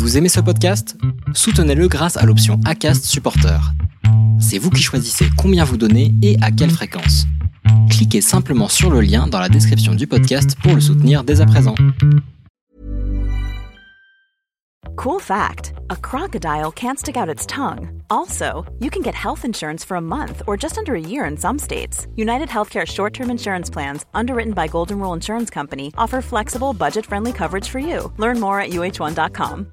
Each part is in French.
Vous aimez ce podcast? Soutenez-le grâce à l'option ACAST Supporter. C'est vous qui choisissez combien vous donnez et à quelle fréquence. Cliquez simplement sur le lien dans la description du podcast pour le soutenir dès à présent. Cool fact a crocodile can't stick out its tongue. Also, you can get health insurance for a month or just under a year in some states. United Healthcare short term insurance plans, underwritten by Golden Rule Insurance Company, offer flexible, budget friendly coverage for you. Learn more at uh1.com.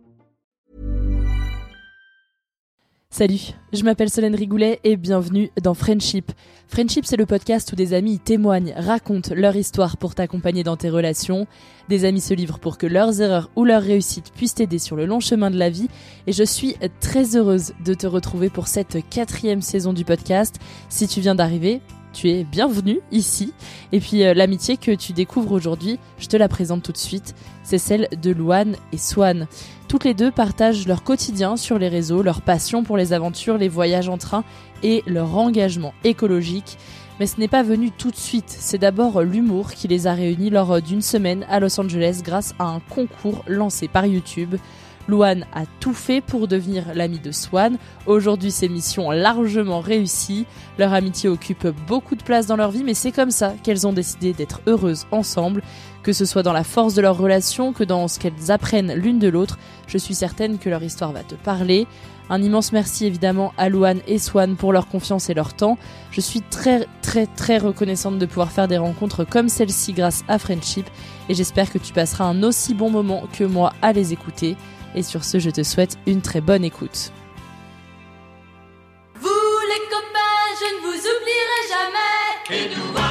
Salut, je m'appelle Solène Rigoulet et bienvenue dans Friendship. Friendship, c'est le podcast où des amis témoignent, racontent leur histoire pour t'accompagner dans tes relations. Des amis se livrent pour que leurs erreurs ou leurs réussites puissent t'aider sur le long chemin de la vie. Et je suis très heureuse de te retrouver pour cette quatrième saison du podcast. Si tu viens d'arriver, tu es bienvenue ici. Et puis euh, l'amitié que tu découvres aujourd'hui, je te la présente tout de suite. C'est celle de Louane et Swan. Toutes les deux partagent leur quotidien sur les réseaux, leur passion pour les aventures, les voyages en train et leur engagement écologique. Mais ce n'est pas venu tout de suite, c'est d'abord l'humour qui les a réunis lors d'une semaine à Los Angeles grâce à un concours lancé par YouTube. Louane a tout fait pour devenir l'ami de Swan. Aujourd'hui, ces missions largement réussies. Leur amitié occupe beaucoup de place dans leur vie, mais c'est comme ça qu'elles ont décidé d'être heureuses ensemble. Que ce soit dans la force de leur relation, que dans ce qu'elles apprennent l'une de l'autre, je suis certaine que leur histoire va te parler. Un immense merci évidemment à Louane et Swan pour leur confiance et leur temps. Je suis très très très reconnaissante de pouvoir faire des rencontres comme celle-ci grâce à Friendship et j'espère que tu passeras un aussi bon moment que moi à les écouter. Et sur ce, je te souhaite une très bonne écoute. Vous les copains, je ne vous oublierai jamais.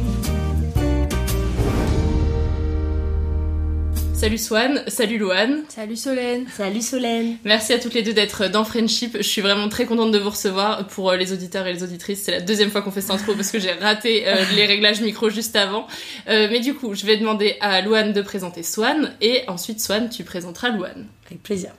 Salut Swan, salut Louane. Salut Solène. Salut Solène. Merci à toutes les deux d'être dans Friendship. Je suis vraiment très contente de vous recevoir. Pour euh, les auditeurs et les auditrices, c'est la deuxième fois qu'on fait cette intro parce que j'ai raté euh, les réglages micro juste avant. Euh, mais du coup, je vais demander à Louane de présenter Swan et ensuite Swan, tu présenteras Louane. Avec plaisir.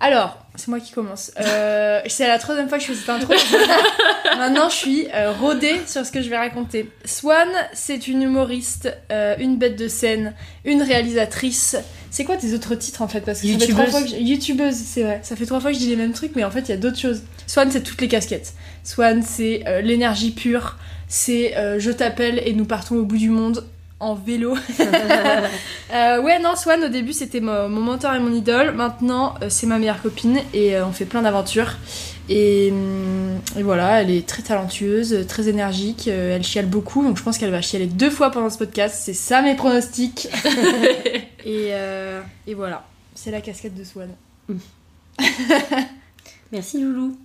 Alors, c'est moi qui commence. Euh, c'est la troisième fois que je fais cette intro. Maintenant, je suis euh, rodée sur ce que je vais raconter. Swan, c'est une humoriste, euh, une bête de scène, une réalisatrice. C'est quoi tes autres titres en fait? Parce que ça fait trois fois que je... youtubeuse, c'est vrai. Ça fait trois fois que je dis les mêmes trucs, mais en fait, il y a d'autres choses. Swan, c'est toutes les casquettes. Swan, c'est l'énergie pure. C'est je t'appelle et nous partons au bout du monde. En vélo. Euh, ouais, non, Swan, au début, c'était mon, mon mentor et mon idole. Maintenant, euh, c'est ma meilleure copine et euh, on fait plein d'aventures. Et, hum, et voilà, elle est très talentueuse, très énergique, euh, elle chiale beaucoup, donc je pense qu'elle va chialer deux fois pendant ce podcast. C'est ça mes pronostics. et, et voilà, c'est la casquette de Swan. Merci Loulou.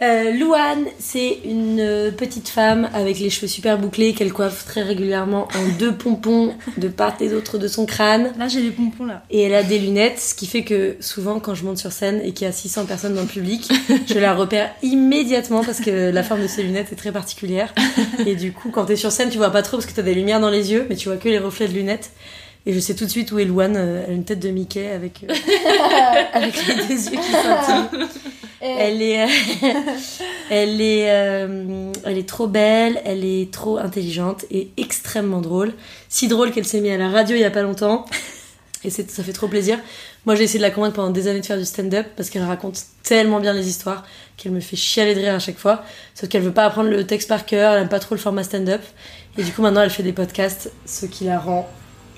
Euh, Louane, c'est une euh, petite femme avec les cheveux super bouclés qu'elle coiffe très régulièrement en deux pompons de part et d'autre de son crâne. Là, j'ai les pompons là. Et elle a des lunettes, ce qui fait que souvent quand je monte sur scène et qu'il y a 600 personnes dans le public, je la repère immédiatement parce que la forme de ses lunettes est très particulière. Et du coup, quand t'es sur scène, tu vois pas trop parce que t'as des lumières dans les yeux, mais tu vois que les reflets de lunettes. Et je sais tout de suite où est Louane. euh, Elle a une tête de Mickey avec, euh, avec les deux yeux qui scintillent. Elle est, euh, elle est, euh, elle est trop belle, elle est trop intelligente et extrêmement drôle. Si drôle qu'elle s'est mise à la radio il y a pas longtemps. Et ça fait trop plaisir. Moi, j'ai essayé de la convaincre pendant des années de faire du stand-up parce qu'elle raconte tellement bien les histoires qu'elle me fait chialer de rire à chaque fois. Sauf qu'elle veut pas apprendre le texte par cœur, elle aime pas trop le format stand-up. Et du coup, maintenant, elle fait des podcasts, ce qui la rend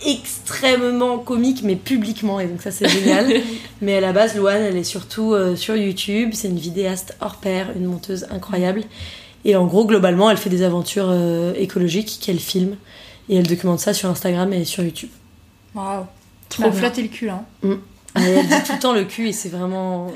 extrêmement comique, mais publiquement. Et donc, ça, c'est génial. mais à la base, Louane, elle est surtout euh, sur YouTube. C'est une vidéaste hors pair, une monteuse incroyable. Et en gros, globalement, elle fait des aventures euh, écologiques qu'elle filme. Et elle documente ça sur Instagram et sur YouTube. Waouh. Trop flatté le cul là. Mm. Ah, Elle dit tout le temps le cul et c'est vraiment.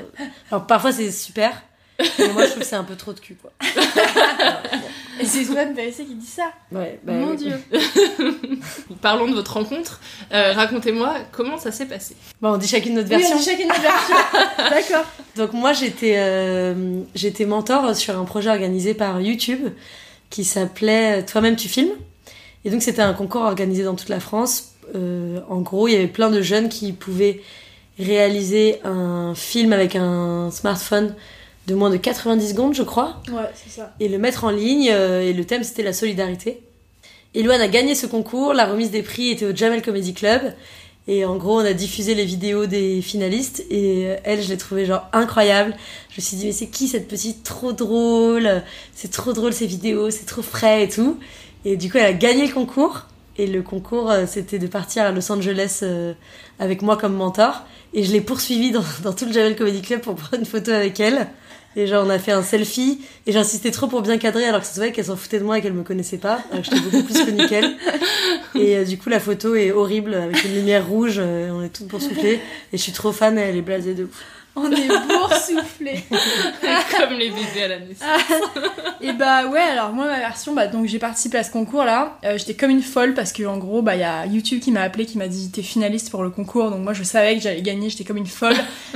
Alors parfois c'est super, mais moi je trouve que c'est un peu trop de cul quoi. Et c'est Swan PSC qui dit ça. Ouais, bah Mon oui. dieu. Parlons de votre rencontre. Euh, Racontez-moi comment ça s'est passé. Bon, on dit chacune notre Oui, version. on dit chacune notre version. D'accord. Donc moi j'étais euh, j'étais mentor sur un projet organisé par YouTube qui s'appelait Toi-même tu filmes. Et donc c'était un concours organisé dans toute la France. Euh, en gros, il y avait plein de jeunes qui pouvaient réaliser un film avec un smartphone de moins de 90 secondes, je crois. Ouais, c'est ça. et le mettre en ligne. euh, et le thème, c'était la solidarité. Et Louane a gagné ce concours. La remise des prix était au Jamel Comedy Club. Et en gros, on a diffusé les vidéos des finalistes. Et euh, elle, je l'ai trouvée genre incroyable. Je me suis dit, mais c'est qui cette petite trop drôle? C'est trop drôle ces vidéos, c'est trop frais et tout. Et du coup, elle a gagné le concours. Et le concours, euh, c'était de partir à Los Angeles avec moi comme mentor. Et je l'ai poursuivie dans, dans tout le Jamel Comedy Club pour prendre une photo avec elle. Et genre, on a fait un selfie. Et j'insistais trop pour bien cadrer, alors que ça se voyait qu'elle s'en foutait de moi et qu'elle me connaissait pas. Alors que j'étais beaucoup plus connue qu'elle. Et euh, du coup, la photo est horrible, avec une lumière rouge. euh, on est toutes boursouflées. Et je suis trop fan, et elle est blasée de ouf. On est boursouflés. Comme les bébés à la naissance. Et bah ouais, alors moi ma version, bah donc j'ai participé à ce concours là. Euh, J'étais comme une folle parce que en gros, bah il y a YouTube qui m'a appelé, qui m'a dit t'es finaliste pour le concours, donc moi je savais que j'allais gagner, j'étais comme une folle.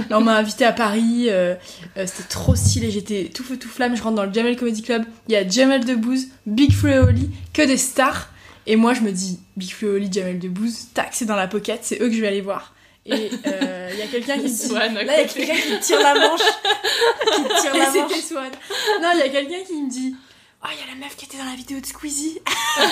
Là on m'a invité à Paris, euh, euh, c'était trop stylé, j'étais tout feu tout flamme. Je rentre dans le Jamel Comedy Club, il y a Jamel Debbouze, Big Flo et Oli, que des stars. Et moi je me dis Big Flo et Oli, Jamel Debbouze, tac c'est dans la pocket, c'est eux que je vais aller voir. Et euh, il y a quelqu'un qui me dit là il y a quelqu'un qui tire la manche, qui tire la manche. Swan. Non, il y a quelqu'un qui me dit Oh, il y a la meuf qui était dans la vidéo de Squeezie.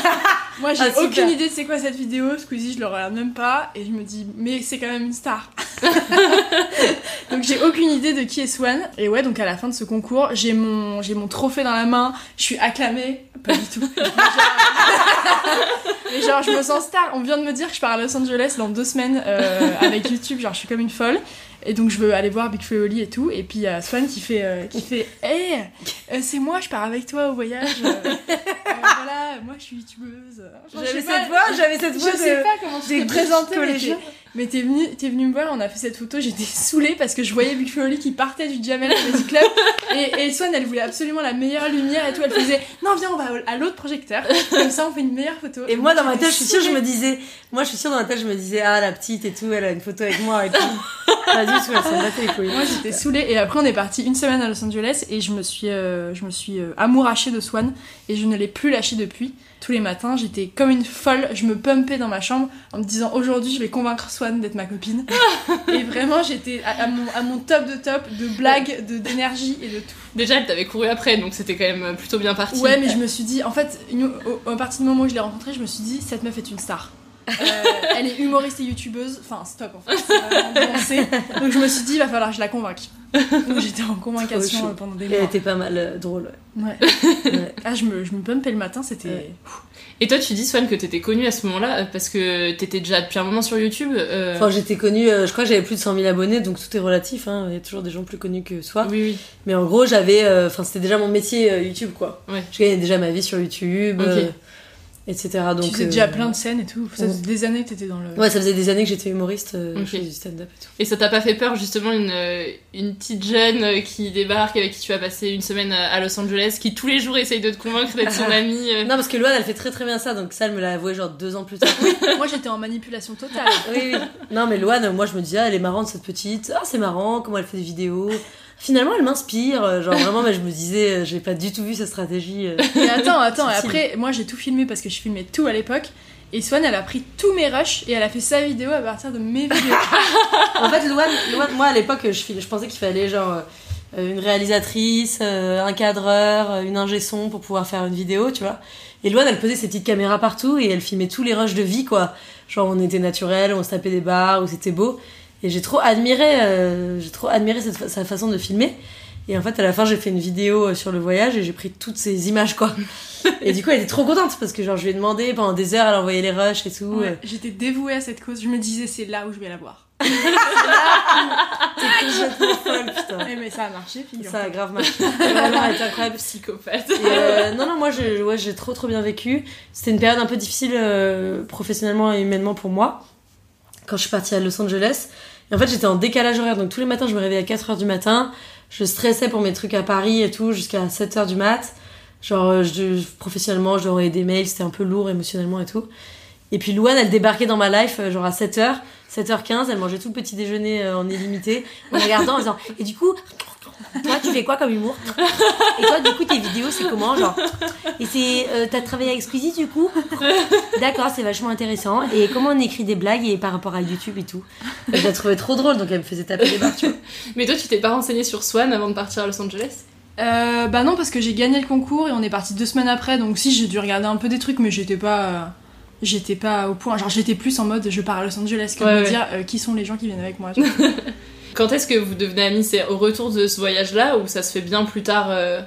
Moi, j'ai Ah, aucune idée de c'est quoi cette vidéo. Squeezie, je le regarde même pas. Et je me dis, mais c'est quand même une star. donc, j'ai aucune idée de qui est Swan. Et ouais, donc à la fin de ce concours, j'ai mon, j'ai mon trophée dans la main. Je suis acclamée. Pas du tout. Mais genre, mais genre, je me sens star. On vient de me dire que je pars à Los Angeles dans deux semaines euh, avec YouTube. Genre, je suis comme une folle. Et donc je veux aller voir Big Flo et Oli et tout. Et puis il y a Swan qui fait, euh, qui fait, hé, c'est moi, je pars avec toi au voyage. Euh, euh, voilà, moi je suis youtubeuse. J'avais cette voix, j'avais cette voix Je de- sais pas comment tu t'es présentée, mais t'es- venu, t'es venu me voir, on a fait cette photo, j'étais saoulée parce que je voyais Big Flo qui partait du Jamel Comedy Club. Et, et Swan, elle voulait absolument la meilleure lumière et tout. Elle faisait, non, viens, on va à l'autre projecteur. Comme ça, on fait une meilleure photo. Et moi, dans ma tête, je suis sûre, je me disais, moi, je suis sûre, dans ma tête, je me disais, ah, la petite et tout, elle a une photo avec moi et tout. Pas du tout, elle s'en battait les couilles. Moi j'étais saoulée et après on est parti une semaine à Los Angeles et je me suis, euh, je me suis euh, amourachée de Swan et je ne l'ai plus lâché depuis. Tous les matins j'étais comme une folle, je me pumpais dans ma chambre en me disant aujourd'hui je vais convaincre Swan d'être ma copine. et vraiment j'étais à, à mon, à mon top de top de blagues, de d'énergie et de tout. Déjà, elle t'avait couru après, donc c'était quand même plutôt bien parti. Ouais mais je me suis dit, en fait, à partir du moment où je l'ai rencontrée, je me suis dit cette meuf est une star. Euh, elle est humoriste et youtubeuse. Enfin, stop en fait. C'est vraiment lancé. Donc je me suis dit, il va falloir que je la convainque. J'étais en convaincation Trop euh, pendant des mois. elle était pas mal euh, drôle. ouais. Ouais. Ah, je me, je me bumpais le matin, c'était. Et toi, tu dis, Swan, que t'étais connue à ce moment-là euh, parce que t'étais déjà depuis un moment sur YouTube. euh, Enfin, j'étais connue, euh, je crois que j'avais plus de 100 000 abonnés, donc tout est relatif. Hein. Il y a toujours des gens plus connus que soi. Oui, oui. Mais en gros, j'avais. euh, Enfin, c'était déjà mon métier euh, YouTube, quoi. Ouais. Je gagnais déjà ma vie sur YouTube, Ok. Etc. Donc, tu faisais euh, déjà plein de scènes et tout. Ça ouais. faisait des années que t'étais dans le. Ouais, ça faisait des années que j'étais humoriste, euh, Ok. je faisais du stand-up et tout. Et ça t'a pas fait peur, justement, une, euh, une petite jeune qui débarque, avec qui tu vas passer une semaine à Los Angeles, qui tous les jours essaye de te convaincre d'être son amie euh. Non, parce que Loane, elle fait très très bien ça, donc ça, elle me l'a avoué genre deux ans plus tard. Moi j'étais en manipulation totale. oui, oui. Non, mais Loane, moi je me disais, ah, elle est marrante cette petite. Ah, c'est marrant, comment elle fait des vidéos. Finalement, elle m'inspire. euh, Genre vraiment, mais je me disais, euh, j'ai pas du tout vu sa stratégie. euh. Et attends, attends, et subtile. après, moi j'ai tout filmé parce que je filmais tout à l'époque. Et Swan, elle a pris tous mes rushs et elle a fait sa vidéo à partir de mes vidéos. en fait, Loane, Loane, moi à l'époque, je, je pensais qu'il fallait genre euh, une réalisatrice, euh, un cadreur, euh, une ingé son pour pouvoir faire une vidéo, tu vois. Et Loane, elle posait ses petites caméras partout et elle filmait tous les rushs de vie, quoi. Genre, on était naturel, on se tapait des barres, où c'était beau. Et j'ai trop admiré, euh, j'ai trop admiré cette fa- sa façon de filmer. Et en fait, à la fin, j'ai fait une vidéo euh, sur le voyage et j'ai pris toutes ces images, quoi. Et du coup, elle était trop contente parce que, genre, je lui ai demandé pendant des heures, elle envoyait les rushs et tout. Ouais, euh. J'étais dévouée à cette cause. Je me disais, c'est là où je vais la voir. T'es complètement folle, putain. Mais ça a marché, figure. Ça a grave marché. Vraiment, elle était incroyable. Psychopathe. Euh, non, non, moi, je- ouais, j'ai trop, trop bien vécu. C'était une période un peu difficile euh, professionnellement et humainement pour moi. Quand je suis partie à Los Angeles. Et en fait, j'étais en décalage horaire. Donc, tous les matins, je me réveillais à 4h du matin. Je stressais pour mes trucs à Paris et tout, jusqu'à 7h du mat. Genre, euh, je, professionnellement, envoyer des mails. C'était un peu lourd émotionnellement et tout. Et puis, Louane, elle débarquait dans ma life, euh, genre à 7h. 7h15, elle mangeait tout le petit déjeuner euh, en illimité. En regardant, en disant, et du coup, toi, tu fais quoi comme humour? Et toi, du coup, tes vidéos, c'est comment Genre, et c'est, euh, t'as travaillé avec Squeezie, du coup? D'accord, c'est vachement intéressant. Et comment on écrit des blagues et par rapport à YouTube et tout? Je la trouvais trop drôle, donc elle me faisait taper des barres, tu vois. Mais toi, tu t'es pas renseigné sur Swan avant de partir à Los Angeles? Euh, bah non, parce que j'ai gagné le concours et on est parti deux semaines après. Donc si, j'ai dû regarder un peu des trucs, mais j'étais pas. euh, J'étais pas au point. Genre, j'étais plus en mode je pars à Los Angeles que de Ouais, me ouais. dire euh, qui sont les gens qui viennent avec moi. Quand est-ce que vous devenez amis? C'est au retour de ce voyage-là ou ça se fait bien plus tard euh?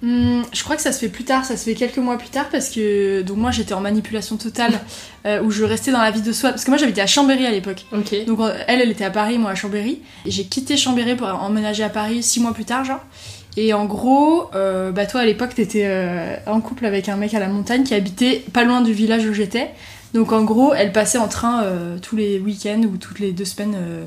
Hmm, je crois que ça se fait plus tard, ça se fait quelques mois plus tard parce que donc moi j'étais en manipulation totale euh, où je restais dans la vie de soi parce que moi j'habitais à Chambéry à l'époque. Donc euh, elle elle était à Paris, moi à Chambéry. Et j'ai quitté Chambéry pour emménager à Paris six mois plus tard genre. Et en gros, euh, bah toi à l'époque t'étais euh, en couple avec un mec à la montagne qui habitait pas loin du village où j'étais. Donc en gros, elle passait en train euh, tous les week-ends ou toutes les deux semaines euh,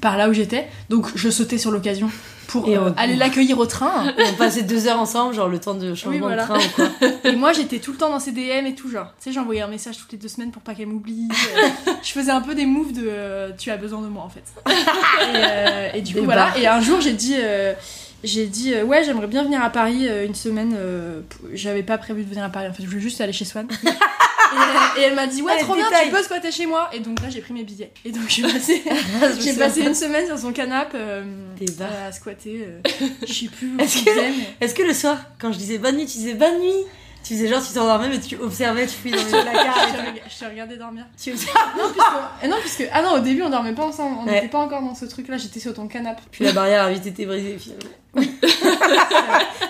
par là où j'étais. Donc je sautais sur l'occasion pour euh, aller l'accueillir au train. On passait deux heures ensemble, genre le temps de changement Oui, voilà. de train ou quoi. Et moi, j'étais tout le temps dans ses DM et tout, genre. Tu sais, j'envoyais un message toutes les deux semaines pour pas qu'elle m'oublie. Euh, je faisais un peu des moves de euh, tu as besoin de moi en fait. Et, euh, et du coup, voilà. Et un jour, j'ai dit. euh, j'ai dit euh, ouais j'aimerais bien venir à Paris euh, une semaine euh, j'avais pas prévu de venir à Paris en fait je voulais juste aller chez Swan et, euh, et elle m'a dit ouais Allez, trop bien tu peux squatter chez moi et donc là j'ai pris mes billets et donc j'ai passé Je me j'ai passé pas. une semaine sur son canapé euh, à squatter euh, je sais plus où Est-ce que, est-ce que le soir, quand je disais bonne nuit, tu disais bonne nuit? Tu faisais genre, tu t'endormais, mais tu observais, tu fouilles dans les placards. je, te regardais dormir Tu. Non, puisque... eh non, puisque... Ah non, au début, on dormait pas ensemble. On Ouais. n'était pas encore dans ce truc-là. J'étais sur ton canapé. Puis la barrière a vite été brisée, finalement.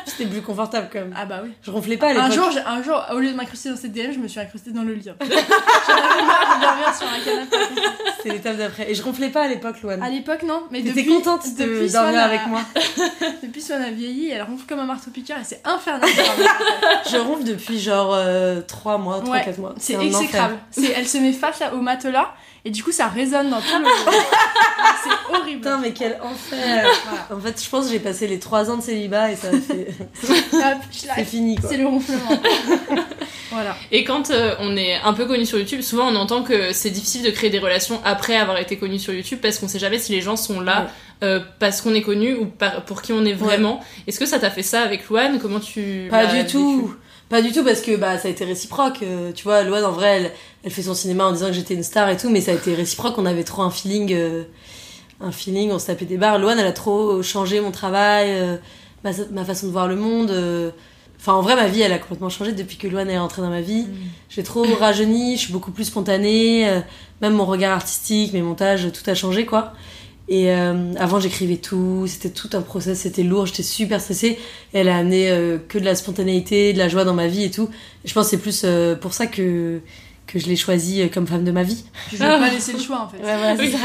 C'était plus confortable quand même. Ah bah oui. Je ronflais pas à l'époque. Un jour, un jour, au lieu de m'incruster dans cette DM, je me suis incrustée dans le lit. J'en avais marre de dormir sur un canapé. C'était l'étape d'après. Et je ronflais pas à l'époque, Loane. À l'époque, non. Mais T'étais depuis, contente de depuis dormir a- avec moi. depuis Swan a vieilli, elle ronfle comme un marteau-piqueur et c'est infernal. Je ronfle depuis genre 3 mois, 3-4 Ouais, mois. c'est exécrable. C'est- Elle se met face à- au matelas et du coup, ça résonne dans tout le. c'est horrible. Putain, mais quel enfer Voilà. En fait, je pense que j'ai passé les 3 ans de célibat et ça a fait... C'est fini, quoi. C'est le ronflement. voilà. Et quand euh, on est un peu connu sur YouTube, souvent on entend que c'est difficile de créer des relations après avoir été connu sur YouTube parce qu'on sait jamais si les gens sont là Ouais. euh, parce qu'on est connu ou par- pour qui on est vraiment. Est-ce que ça t'a fait ça avec Luan Comment tu Pas du tout. Pas du tout parce que bah ça a été réciproque. euh, tu vois, Loane en vrai, elle, elle fait son cinéma en disant que j'étais une star et tout, mais ça a été réciproque. On avait trop un feeling, euh, un feeling. On se tapait des barres. Loane, elle a trop changé mon travail, euh, ma, ma façon de voir le monde. Enfin, en vrai, ma vie, elle a complètement changé depuis que Loane est rentrée dans ma vie. J'ai trop rajeuni, je suis beaucoup plus spontanée. même mon regard artistique, mes montages, tout a changé, quoi. Et euh, avant, j'écrivais tout, c'était tout un process, c'était lourd, j'étais super stressée. Et elle a amené euh, que de la spontanéité, de la joie dans ma vie et tout. Et je pense que c'est plus euh, pour ça que, que je l'ai choisie euh, comme femme de ma vie. Je vais pas laisser le choix en fait. Ouais, voilà, c'est Oui. ça.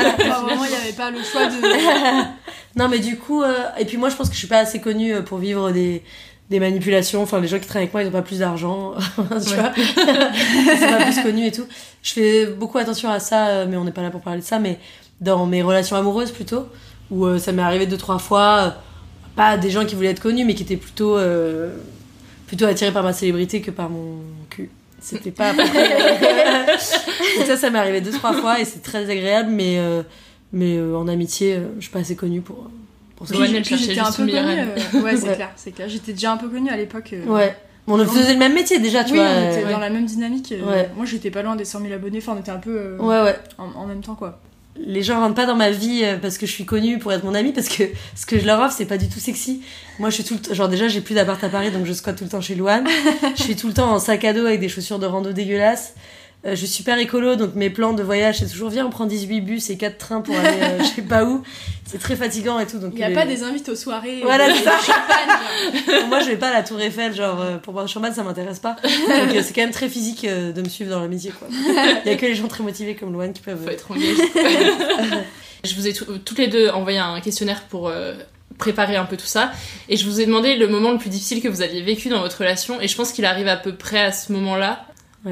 Vraiment, il n'y avait pas le choix de. non, mais du coup, euh, et puis moi, je pense que je suis pas assez connue pour vivre des, des manipulations. Enfin, les gens qui travaillent avec moi, ils ont pas plus d'argent, tu vois? sont pas plus connus et tout. Je fais beaucoup attention à ça, mais on n'est pas là pour parler de ça, mais dans mes relations amoureuses plutôt, où euh, ça m'est arrivé deux, trois fois, euh, pas des gens qui voulaient être connus, mais qui étaient plutôt, euh, plutôt attirés par ma célébrité que par mon cul. C'était pas. Donc ça, ça m'est arrivé deux, trois fois et c'est très agréable, mais, euh, mais euh, en amitié, euh, je suis pas assez connue pour, pour elle Puis j'étais un peu connue. euh, ouais, c'est Ouais. clair, c'est clair. J'étais déjà un peu connue à l'époque. euh, Ouais. On faisait le même métier déjà, tu oui, vois. on était dans la même dynamique. Ouais. Moi, j'étais pas loin des 100 000 abonnés. Enfin, on était un peu euh, Ouais, ouais. En, en même temps, quoi. Les gens rentrent pas dans ma vie euh, parce que je suis connue pour être mon amie parce que ce que je leur offre c'est pas du tout sexy. Moi je suis tout le temps genre déjà j'ai plus d'appart à Paris donc je squatte tout le temps chez Louane je suis tout le temps en sac à dos avec des chaussures de rando dégueulasses je suis super écolo donc mes plans de voyage c'est toujours viens on prend 18 bus et 4 trains pour aller euh, je sais pas où c'est très fatigant et tout donc Il n'y a les- pas des invités aux soirées. Voilà, euh, c'est ça. champagne. moi, je vais pas à la Tour Eiffel, genre, euh, pour boire du champagne, ça m'intéresse pas. Donc, euh, c'est quand même très physique euh, de me suivre dans le métier, quoi. Il y a que les gens très motivés comme Loane qui peuvent. Faut être engagé. je vous ai tout- toutes les deux envoyé un questionnaire pour euh, préparer un peu tout ça. Et je vous ai demandé le moment le plus difficile que vous aviez vécu dans votre relation. Et je pense qu'il arrive à peu près à ce moment-là.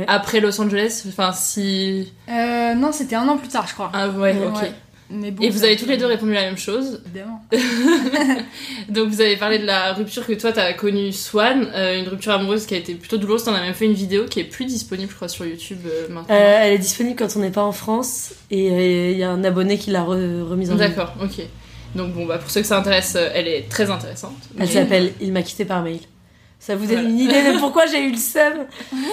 Après Los Angeles, enfin si... Euh, non, c'était un an plus tard, je crois. Ah ouais, ok. Ouais. Mais bon, et vous avez toutes les deux répondu la même chose. Évidemment. Donc vous avez parlé de la rupture que toi t'as connue Swan, euh, une rupture amoureuse qui a été plutôt douloureuse. T'en as même fait une vidéo qui est plus disponible, je crois, sur YouTube euh, maintenant. Euh, elle est disponible quand on n'est pas en France et euh, il y a un abonné qui l'a re- remise en ligne. D'accord, ok. Donc bon, bah pour ceux que ça intéresse, euh, elle est très intéressante. Elle s'appelle Il m'a quitté par mail. Ça vous donne Voilà. une idée de pourquoi j'ai eu le seum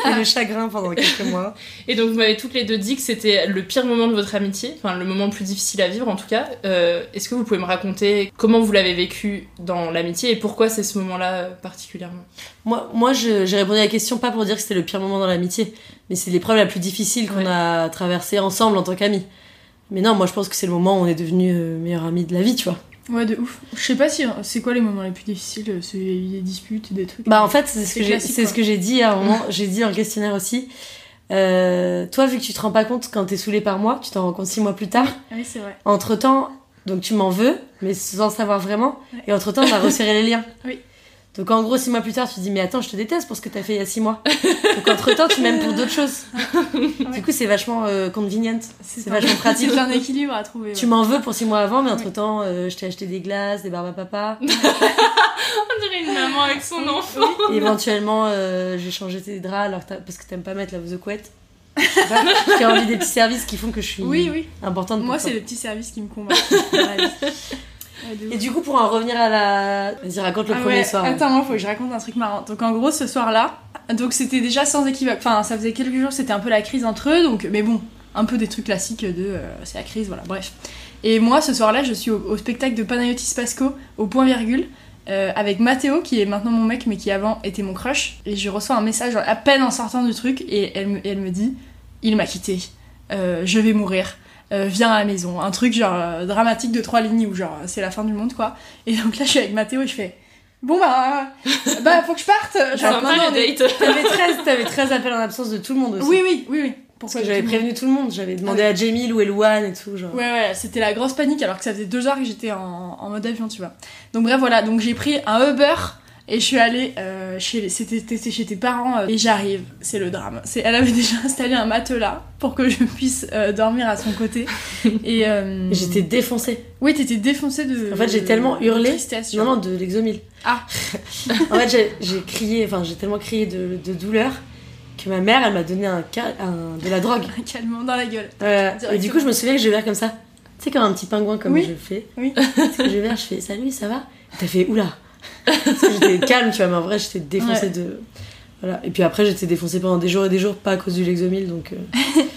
et le chagrin pendant quelques mois. Et donc vous m'avez toutes les deux dit que c'était le pire moment de votre amitié, enfin le moment le plus difficile à vivre en tout cas. Euh, Est-ce que vous pouvez me raconter comment vous l'avez vécu dans l'amitié et pourquoi c'est ce moment-là euh, particulièrement? Moi, moi j'ai répondu à la question pas pour dire que c'était le pire moment dans l'amitié, mais c'est l'épreuve la plus difficile qu'on a traversée ensemble en tant qu'amis. Mais non, moi je pense que c'est le moment où on est devenus euh, meilleurs amis de la vie, tu vois. Ouais, de ouf. Je sais pas si c'est quoi les moments les plus difficiles. euh, C'est des disputes, des trucs. Bah en fait, c'est ce que j'ai c'est ce que j'ai dit à un moment, j'ai dit dans le questionnaire aussi. Euh, toi, vu que tu te rends pas compte quand t'es saoulé par moi, tu t'en rends compte six mois plus tard. Ah oui, c'est vrai. Entre temps, donc tu m'en veux, mais sans savoir vraiment. Et entre temps, on a resserré les liens. Oui. Donc en gros, six mois plus tard, tu te dis, mais attends, je te déteste pour ce que t'as fait il y a six mois. Donc entre temps, tu m'aimes pour d'autres choses. Du coup, c'est vachement euh, convenient. C'est vachement pratique. C'est un équilibre à trouver. Tu m'en veux pour six mois avant, mais entre temps, je t'ai acheté des glaces, des barbes à papa. On dirait une maman avec son enfant. Et éventuellement, euh, j'ai changé tes draps alors que parce que t'aimes pas mettre la the couette. J'ai envie des petits services qui font que je suis Oui, oui. importante. Moi, c'est les petits services qui me convainquent. Et du coup, pour en revenir à la. Vas-y, raconte le Ah premier ouais, soir. Attends, moi, faut que je raconte un truc marrant. Donc, en gros, ce soir-là, donc c'était déjà sans équivoque. Enfin, ça faisait quelques jours, c'était un peu la crise entre eux. Donc, mais bon, un peu des trucs classiques de euh, c'est la crise, voilà, bref. Et moi, ce soir-là, je suis au, au spectacle de Panayotis Pasco, au point virgule. euh, avec Mathéo qui est maintenant mon mec mais qui avant était mon crush et je reçois un message à peine en sortant du truc et elle me, elle me dit il m'a quitté Euh, je vais mourir Euh, viens à la maison un truc genre euh, dramatique de trois lignes où genre c'est la fin du monde quoi et donc là je suis avec Mathéo et je fais bon bah bah faut que je parte genre dates. T'avais 13, t'avais 13 appels en absence de tout le monde aussi. oui oui oui oui Parce que j'avais prévenu tout le monde. J'avais demandé à Jamie où est Louane et tout. Genre. Ouais, ouais, c'était la grosse panique alors que ça faisait deux heures que j'étais en, en mode avion, tu vois. Donc, bref, voilà, donc j'ai pris un Uber et je suis allée euh, chez, c'était, chez tes parents euh, et j'arrive, c'est le drame. C'est, elle avait déjà installé un matelas pour que je puisse euh, dormir à son côté. Et J'étais défoncée. Oui, t'étais défoncée de. En fait, j'ai tellement hurlé. non, non, de l'exomile. Ah En fait, j'ai- crié, enfin, j'ai tellement crié de, de douleur que ma mère, elle m'a donné un, un- de la drogue. Un calmant dans la gueule. Et du coup, je me souviens que je vais comme ça. Tu sais, comme un petit pingouin, comme Oui. je fais. Oui. Je vais je fais salut, ça va? T'as fait oula Parce que j'étais calme, tu vois, mais en vrai, j'étais défoncée Ouais. de. Voilà. Et puis après, j'étais défoncée pendant des jours et des jours, pas à cause du Lexomil, donc. euh,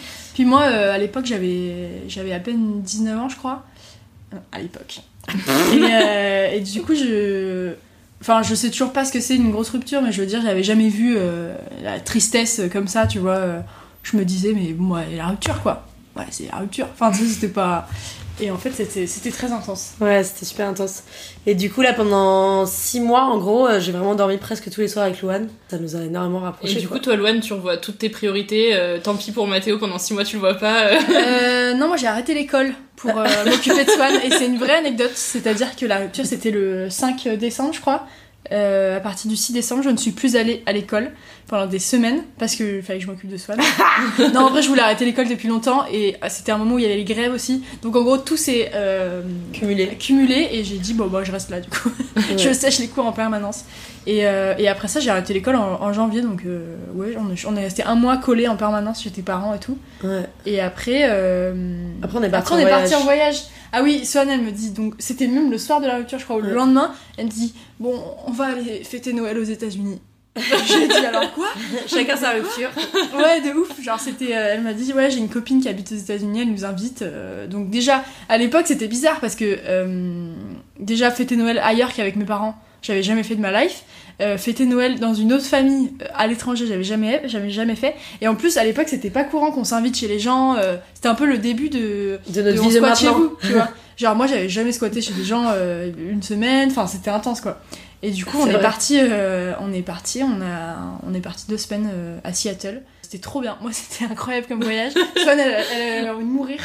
Puis moi, euh, à l'époque, j'avais, j'avais à peine 19 ans, je crois. Euh, À l'époque. et, euh, et du coup, je... Enfin, je sais toujours pas ce que c'est une grosse rupture, mais je veux dire, j'avais jamais vu la tristesse comme ça, tu vois. je me disais, mais bon, ouais, la rupture, quoi. Ouais, c'est la rupture. Enfin, tu sais, c'était pas. Et en fait, c'était très intense. Ouais, c'était super intense. Et du coup, là, pendant six mois, en gros, euh, j'ai vraiment dormi presque tous les soirs avec Louane. Ça nous a énormément Et rapprochés. du quoi. coup, toi, Loane, tu revois toutes tes priorités. euh, tant pis pour Mathéo, pendant 6 mois, tu le vois pas. euh. Euh, non, moi j'ai arrêté l'école pour euh, m'occuper de Swan et c'est une vraie anecdote. C'est-à-dire que la rupture c'était le 5 décembre, je crois. Euh, à partir du 6 décembre, je ne suis plus allée à l'école pendant des semaines parce que fallait que je m'occupe de Swan. non, en vrai, je voulais arrêter l'école depuis longtemps et euh, c'était un moment où il y avait les grèves aussi. Donc en gros, tout s'est euh, Cumulé. cumulé et j'ai dit bon, bah, je reste là du coup. je sèche les cours en permanence. Et, euh, et après ça, j'ai arrêté l'école en, en janvier, donc euh, ouais, on est, on est resté un mois collés en permanence chez tes parents et tout. Ouais. Et après, euh, Après, on est parti en voyage. Ah oui, Swan, elle me dit, donc c'était même le soir de la rupture, je crois, ou le lendemain, elle me dit, bon, on va aller fêter Noël aux États-Unis. J'ai dit, alors quoi? Chacun sa rupture. Ouais, de ouf. Genre, c'était. euh, elle m'a dit, ouais, j'ai une copine qui habite aux États-Unis, elle nous invite. euh, donc, déjà, à l'époque, c'était bizarre parce que. euh, déjà, fêter Noël ailleurs qu'avec mes parents, j'avais jamais fait de ma life. Euh, fêter Noël dans une autre famille euh, à l'étranger, j'avais jamais, j'avais jamais fait. Et en plus, à l'époque, c'était pas courant qu'on s'invite chez les gens. euh, c'était un peu le début de. De notre vie de maintenant. vous, tu vois. Genre, moi, j'avais jamais squatté chez des gens euh, une semaine. Enfin, c'était intense, quoi. Et du coup, on est parti, euh, on est parti, on a, on est parti deux semaines euh, à Seattle. C'était trop bien. Moi, c'était incroyable comme voyage. Swan, elle, elle, avait envie de mourir.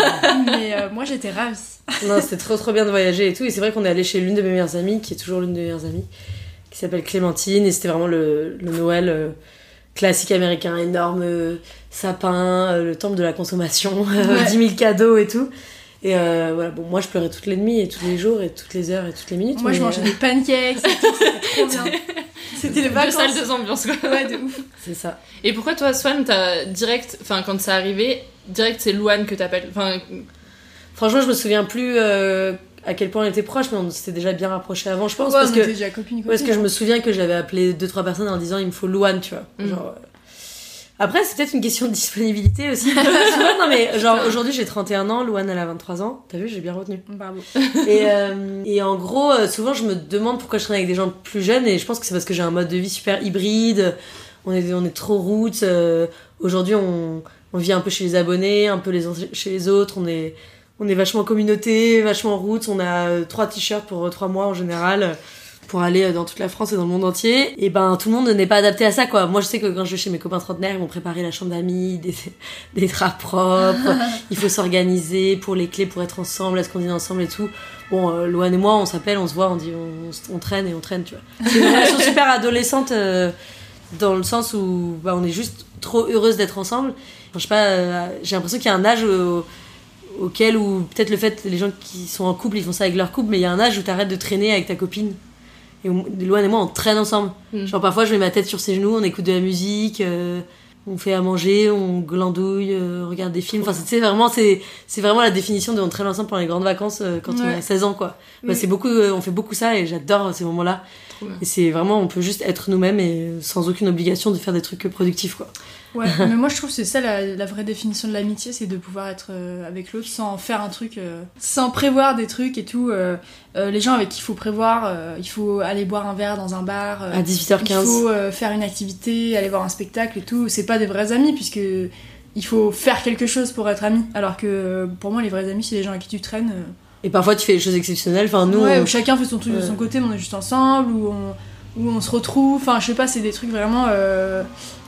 Mais euh, moi, j'étais ravie. non, c'était trop trop bien de voyager et tout. Et c'est vrai qu'on est allé chez l'une de mes meilleures amies, qui est toujours l'une de mes meilleures amies, qui s'appelle Clémentine. Et c'était vraiment le, le Noël classique américain, énorme sapin, le temple de la consommation, Ouais. 10 000 cadeaux et tout. Et euh, voilà, bon, moi je pleurais toutes les nuits et tous les jours et toutes les heures et toutes les minutes. Moi, je mangeais euh, des pancakes. C'était trop bien. C'était les Deux vacances. salles, deux ambiances, quoi. Ouais, de ouf. C'est ça. Et pourquoi toi, Swan, t'as direct, enfin quand c'est arrivé, direct c'est Louane que t'appelles. Enfin, Franchement, je me souviens plus euh, à quel point on était proches, mais on s'était déjà bien rapprochés avant, je pense. Ouais, parce on que était déjà copines, Parce que je me souviens que j'avais appelé deux trois personnes en disant il me faut Louane, tu vois. Mm. Genre, euh, Après, c'est peut-être une question de disponibilité aussi. Non, mais genre aujourd'hui j'ai 31 ans, Louane elle a 23 ans. T'as vu, j'ai bien retenu. Bravo. Et, euh, et en gros, euh, souvent je me demande pourquoi je traîne avec des gens plus jeunes et je pense que c'est parce que j'ai un mode de vie super hybride. On est, on est trop roots. euh, aujourd'hui, on, on vit un peu chez les abonnés, un peu les, chez les autres. On est, on est vachement communauté, vachement roots. On a euh, trois t-shirts pour euh, trois mois en général. Pour aller euh, dans toute la France et dans le monde entier. Et ben tout le monde n'est pas adapté à ça quoi. Moi je sais que quand je vais chez mes copains trentenaires, ils m'ont préparé la chambre d'amis, des, des draps propres, il faut s'organiser pour les clés pour être ensemble, à ce qu'on dîne ensemble et tout. Bon, euh, Loane et moi, on s'appelle, on se voit, on dit on, traîne et on traîne, tu vois. C'est une relation super adolescente euh, dans le sens où bah, on est juste trop heureuse d'être ensemble. Enfin, je sais pas, euh, j'ai l'impression qu'il y a un âge au- auquel ou peut-être le fait les gens qui sont en couple ils font ça avec leur couple mais il y a un âge où t'arrêtes de traîner avec ta copine et Loane et moi on traîne ensemble. Mm. genre parfois je mets ma tête sur ses genoux on écoute de la musique euh, on fait à manger on glandouille euh, on regarde des films. Enfin c'est vraiment c'est c'est vraiment la définition de on traîne ensemble pendant les grandes vacances euh, quand on a 16 ans quoi. Bah, c'est beaucoup on fait beaucoup ça et j'adore ces moments là Trop bien. et c'est vraiment on peut juste être nous-mêmes et sans aucune obligation de faire des trucs productifs quoi Ouais, mais moi je trouve que c'est ça la, la vraie définition de l'amitié, c'est de pouvoir être euh, avec l'autre sans faire un truc, euh, sans prévoir des trucs et tout. euh, les gens avec qui il faut prévoir, il faut aller boire un verre dans un bar, À 18h15. il faut faire une activité, aller voir un spectacle et tout. C'est pas des vrais amis puisque il faut faire quelque chose pour être ami. Alors que pour moi les vrais amis c'est les gens avec qui tu traînes. et parfois tu fais des choses exceptionnelles enfin nous ouais, on- où chacun fait son truc de son côté, mais on est juste ensemble, on, où on se retrouve. Enfin, je sais pas, c'est des trucs vraiment.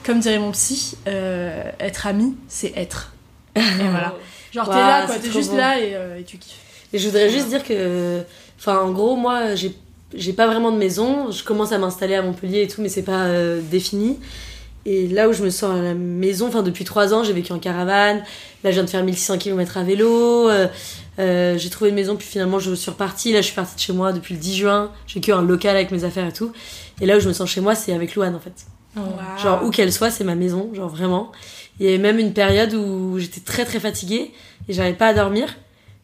Comme dirait mon psy, euh, être ami, c'est être. Et voilà. Genre, t'es Waouh, là, quoi, t'es juste là et, euh, et tu kiffes. Et je voudrais juste dire que, enfin, en gros, moi, j'ai, j'ai pas vraiment de maison. Je commence à m'installer à Montpellier et tout, mais c'est pas euh, défini. Et là où je me sens à la maison, enfin, depuis trois ans, j'ai vécu en caravane. Là, je viens de faire 1600 km à vélo. euh, j'ai trouvé une maison, puis finalement, je suis repartie. Là, je suis partie de chez moi depuis le 10 juin. J'ai que un local avec mes affaires et tout. Et là où je me sens chez moi, c'est avec Louane, en fait. Genre, où qu'elle soit, c'est ma maison, genre vraiment. Il y avait même une période où j'étais très très fatiguée et j'arrivais pas à dormir.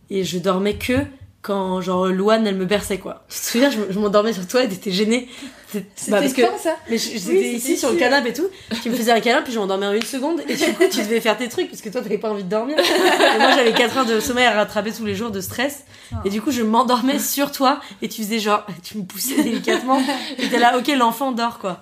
Et je dormais que quand, genre, Louane, elle me berçait, quoi. Tu te souviens, je, me- je m'endormais sur toi et t'étais gênée. Bah, que quand, ça mais j'étais Oui, ici c'était sur le canapé et tout. Tu me faisais un câlin puis je m'endormais en une seconde et du coup tu devais faire tes trucs parce que toi t'avais pas envie de dormir. Et moi j'avais 4 heures de sommeil à rattraper tous les jours de stress et du coup je m'endormais sur toi et tu faisais genre tu me poussais délicatement. T'étais là ok l'enfant dort quoi.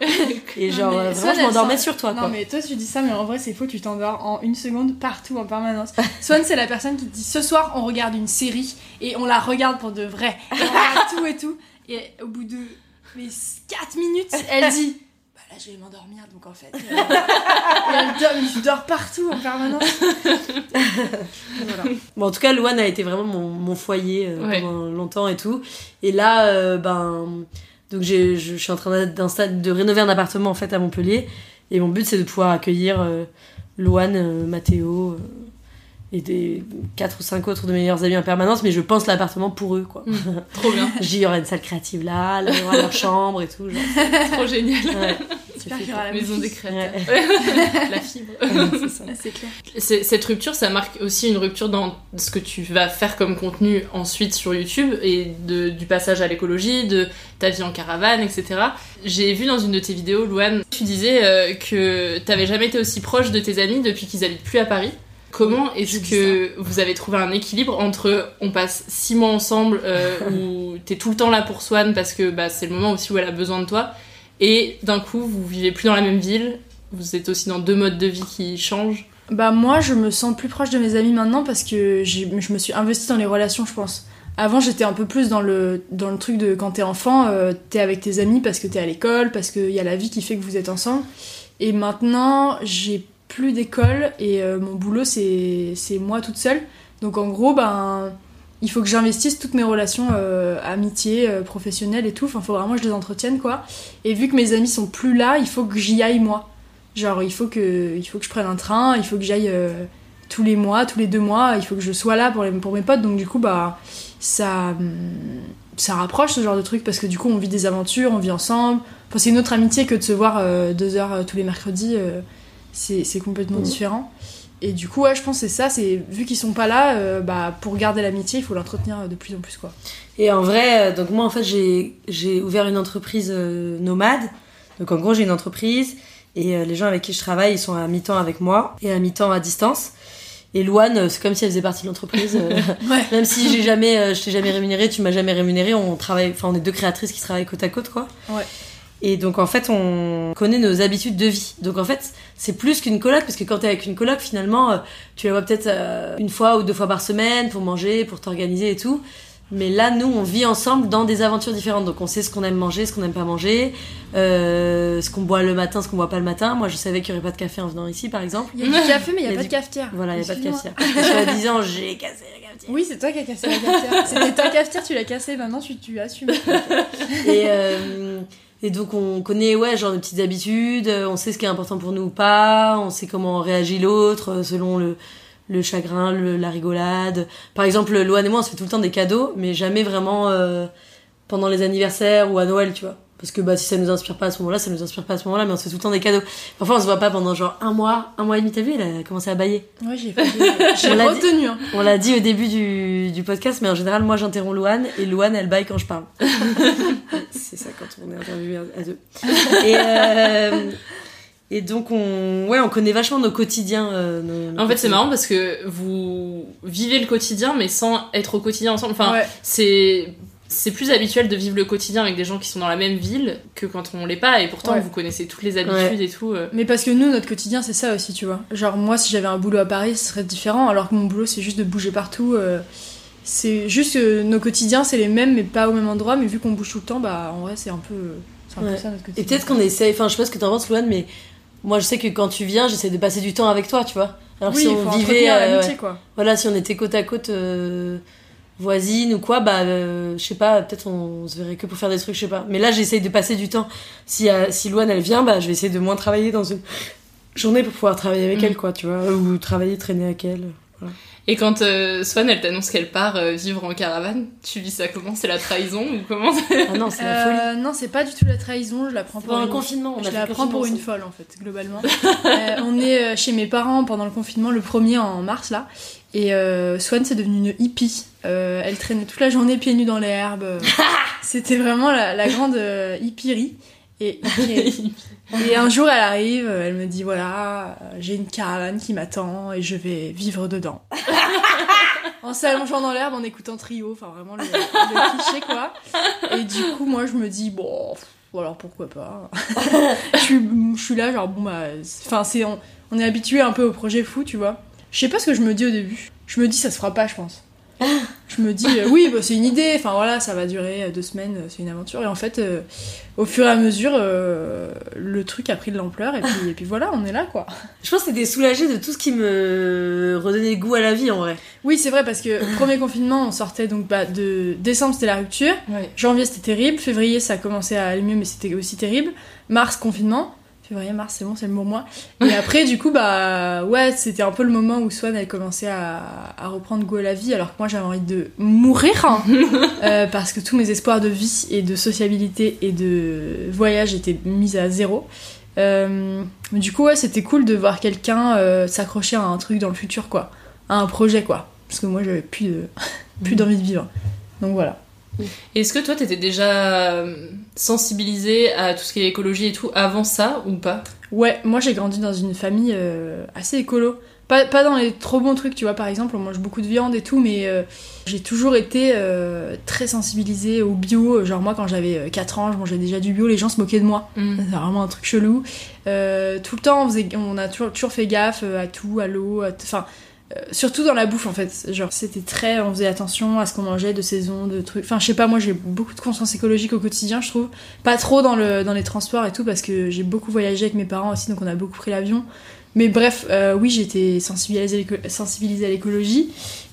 Et genre Non, Swan, vraiment je m'endormais sur toi Non, quoi. mais toi, tu dis ça, mais en vrai, c'est faux. Tu t'endors en une seconde partout, en permanence. Swan, c'est la personne qui te dit ce soir, on regarde une série et on la regarde pour de vrai. Et on regarde tout et tout. Et au bout de mais 4 minutes, elle dit Bah là, je vais m'endormir, donc en fait. euh, et elle dort, mais dors partout en permanence. voilà. Bon, en tout cas, Louane a été vraiment mon, mon foyer euh, Ouais. pendant longtemps et tout. Et là, euh, ben, donc je suis en train de rénover un appartement en fait à Montpellier. Et mon but, c'est de pouvoir accueillir euh, Louane, euh, Mathéo euh, et des quatre ou cinq autres de mes meilleurs amis en permanence. Mais je pense l'appartement pour eux, quoi. Trop bien. J'y aurai une salle créative là, là, il y aura leur chambre et tout. Genre. Trop génial. Ouais. J'espère qu'il y aura la Maison des créateurs. la fibre. C'est ça. Ah, c'est clair. C'est- Cette rupture, ça marque aussi une rupture dans ce que tu vas faire comme contenu ensuite sur YouTube et de, du passage à l'écologie, de ta vie en caravane, etc. J'ai vu dans une de tes vidéos, Louane, tu disais euh, que t'avais jamais été aussi proche de tes amis depuis qu'ils habitent plus à Paris. Comment est-ce que vous avez trouvé un équilibre entre on passe six mois ensemble euh, où t'es tout le temps là pour Swan parce que bah, c'est le moment aussi où elle a besoin de toi et d'un coup vous vivez plus dans la même ville, vous êtes aussi dans deux modes de vie qui changent Bah moi je me sens plus proche de mes amis maintenant parce que je me suis investie dans les relations je pense. Avant j'étais un peu plus dans le, dans le truc de quand t'es enfant, euh, t'es avec tes amis parce que t'es à l'école, parce qu'il y a la vie qui fait que vous êtes ensemble. Et maintenant j'ai plus d'école et euh, mon boulot c'est moi toute seule. Donc en gros ben il faut que j'investisse toutes mes relations euh, amitié, euh, professionnelles et tout. Enfin faut vraiment que je les entretienne quoi. Et vu que mes amis sont plus là, il faut que j'y aille moi. Genre, il faut que, il faut que je prenne un train, il faut que j'aille euh, tous les mois, tous les deux mois, il faut que je sois là pour, les, pour mes potes. Donc, du coup, bah, ça, ça rapproche ce genre de truc parce que du coup, on vit des aventures, on vit ensemble. Enfin, c'est une autre amitié que de se voir deux heures tous les mercredis. C'est c'est complètement différent. Et du coup, ouais, je pense que c'est ça. C'est vu qu'ils sont pas là, euh, bah, pour garder l'amitié, il faut l'entretenir de plus en plus, quoi. Et en vrai, euh, donc moi en fait j'ai j'ai ouvert une entreprise euh, nomade. Donc en gros j'ai une entreprise et euh, les gens avec qui je travaille ils sont à mi-temps avec moi et à mi-temps à distance. Et Louane, euh, c'est comme si elle faisait partie de l'entreprise. euh, Même si j'ai jamais, euh, je t'ai jamais rémunéré, tu m'as jamais rémunéré, on travaille, enfin on est deux créatrices qui travaillent côte à côte quoi. Ouais. Et donc en fait on connaît nos habitudes de vie. Donc en fait c'est plus qu'une coloc parce que quand t'es avec une coloc finalement euh, tu la vois peut-être euh, une fois ou deux fois par semaine pour manger, pour t'organiser et tout. Mais là, nous, on vit ensemble dans des aventures différentes. Donc, on sait ce qu'on aime manger, ce qu'on n'aime pas manger, euh, ce qu'on boit le matin, ce qu'on boit pas le matin. Moi, je savais qu'il n'y aurait pas de café en venant ici, par exemple. Il y a du café, mais il y a, pas du- de cafetière. Voilà, il n'y a pas de cafetière. Parce que, soi-disant, j'ai cassé la cafetière. Oui, c'est toi qui as cassé la cafetière. C'était ta cafetière, tu l'as cassée, maintenant tu, tu assumes. Et, euh, et donc, on connaît, ouais, genre, nos petites habitudes, euh, on sait ce qui est important pour nous ou pas, on sait comment réagit l'autre euh, selon le, le chagrin, la rigolade. Par exemple, Loane et moi, on se fait tout le temps des cadeaux, mais jamais vraiment euh, pendant les anniversaires ou à Noël, tu vois. Parce que bah, si ça nous inspire pas à ce moment-là, ça nous inspire pas à ce moment-là, mais on se fait tout le temps des cadeaux. Parfois, on se voit pas pendant genre un mois, un mois et demi. T'as vu, elle a commencé à bailler. Ouais, j'ai fait. J'ai On l'a dit- retenu. Hein. On l'a dit au début du, du podcast, mais en général, moi j'interromps Louane et Louane elle baille quand je parle. c'est ça quand on est interviewé à, deux. Et, euh, et donc, on, ouais, on connaît vachement nos quotidiens. euh, nos- nos En fait, c'est marrant parce que vous vivez le quotidien, mais sans être au quotidien ensemble. Enfin, Ouais. c'est c'est plus habituel de vivre le quotidien avec des gens qui sont dans la même ville que quand on l'est pas. Et pourtant, Ouais. vous connaissez toutes les habitudes et tout. euh. Mais parce que nous, notre quotidien, c'est ça aussi, tu vois. Genre, moi, si j'avais un boulot à Paris, ce serait différent, alors que mon boulot, c'est juste de bouger partout. euh, c'est juste que nos quotidiens, c'est les mêmes, mais pas au même endroit. Mais vu qu'on bouge tout le temps, bah, en vrai, c'est un peu, c'est un peu Ouais. ça notre quotidien. Et peut-être qu'on essaie, enfin, je sais pas ce que t'en penses, Louane, mais moi je sais que quand tu viens, j'essaie de passer du temps avec toi, tu vois. Alors Oui, si on faut vivait. euh, quoi. Voilà, si on était côte à côte voisines ou quoi, bah, euh, je sais pas, peut-être on, se verrait que pour faire des trucs, je sais pas. Mais là, j'essaye de passer du temps. Si, euh, si Louane elle vient, bah, je vais essayer de moins travailler dans une journée pour pouvoir travailler avec Mm. elle, quoi, tu vois. Ou travailler, traîner avec elle. Voilà. Et quand euh, Swan, elle t'annonce qu'elle part euh, vivre en caravane, tu vis ça comment? C'est la trahison ou comment Ah non, c'est la folie. Euh, non, c'est pas du tout la trahison, je la prends pour le une- confinement, on je la prends pour une folle en fait, globalement. Euh, on est euh, chez mes parents pendant le confinement, le premier en mars là, Et euh, Swan, c'est devenu une hippie. Euh, elle traînait toute la journée pieds nus dans l'herbe. C'était vraiment la, la grande euh, hippierie. Et, et un jour, elle arrive, elle me dit voilà, j'ai une caravane qui m'attend et je vais vivre dedans. en s'allongeant dans l'herbe, en écoutant Trio, enfin vraiment le, le cliché quoi. Et du coup, moi, je me dis bon, pff, alors pourquoi pas? je, suis, je suis là, genre bon bah, enfin c'est on, on est habitué un peu au projet fou, tu vois. Je sais pas ce que je me dis au début. Je me dis ça se fera pas, je pense. Je me dis euh, oui, bah, c'est une idée. Enfin voilà, ça va durer euh, deux semaines, euh, c'est une aventure. Et en fait, euh, au fur et à mesure, euh, le truc a pris de l'ampleur et puis, et puis voilà, on est là quoi. Je pense que t'étais soulagée de tout ce qui me redonnait goût à la vie en vrai. Oui, c'est vrai parce que premier confinement, on sortait donc bah, de décembre, c'était la rupture. Janvier, c'était terrible. Février, ça a commencé à aller mieux, mais c'était aussi terrible. Mars, confinement. Février, mars, c'est bon, c'est le bon mois. Et après, du coup, bah ouais, c'était un peu le moment où Swan elle commençait à, à reprendre goût à la vie, alors que moi j'avais envie de mourir hein. Euh, parce que tous mes espoirs de vie et de sociabilité et de voyage étaient mis à zéro. Euh, du coup, ouais, c'était cool de voir quelqu'un euh, s'accrocher à un truc dans le futur, quoi, à un projet, quoi. Parce que moi, j'avais plus de plus d'envie de vivre. Donc voilà. Est-ce que toi, t'étais déjà euh, sensibilisée à tout ce qui est écologie et tout avant ça ou pas? Ouais, moi j'ai grandi dans une famille euh, assez écolo. Pas, pas dans les trop bons trucs, tu vois, par exemple, on mange beaucoup de viande et tout, mais euh, j'ai toujours été euh, très sensibilisée au bio. Genre, moi, quand j'avais euh, 4 ans, je mangeais déjà du bio, les gens se moquaient de moi. Mm. C'est vraiment un truc chelou. Euh, tout le temps, on, faisait, on a toujours, toujours fait gaffe à tout, à l'eau, enfin. Euh, Surtout dans la bouffe en fait, genre c'était très, on faisait attention à ce qu'on mangeait de saison, de trucs. Enfin je sais pas, moi j'ai beaucoup de conscience écologique au quotidien, je trouve. Pas trop dans le dans les transports et tout parce que j'ai beaucoup voyagé avec mes parents aussi, donc on a beaucoup pris l'avion. Mais bref, euh, oui j'étais sensibilisée, sensibilisée à l'écologie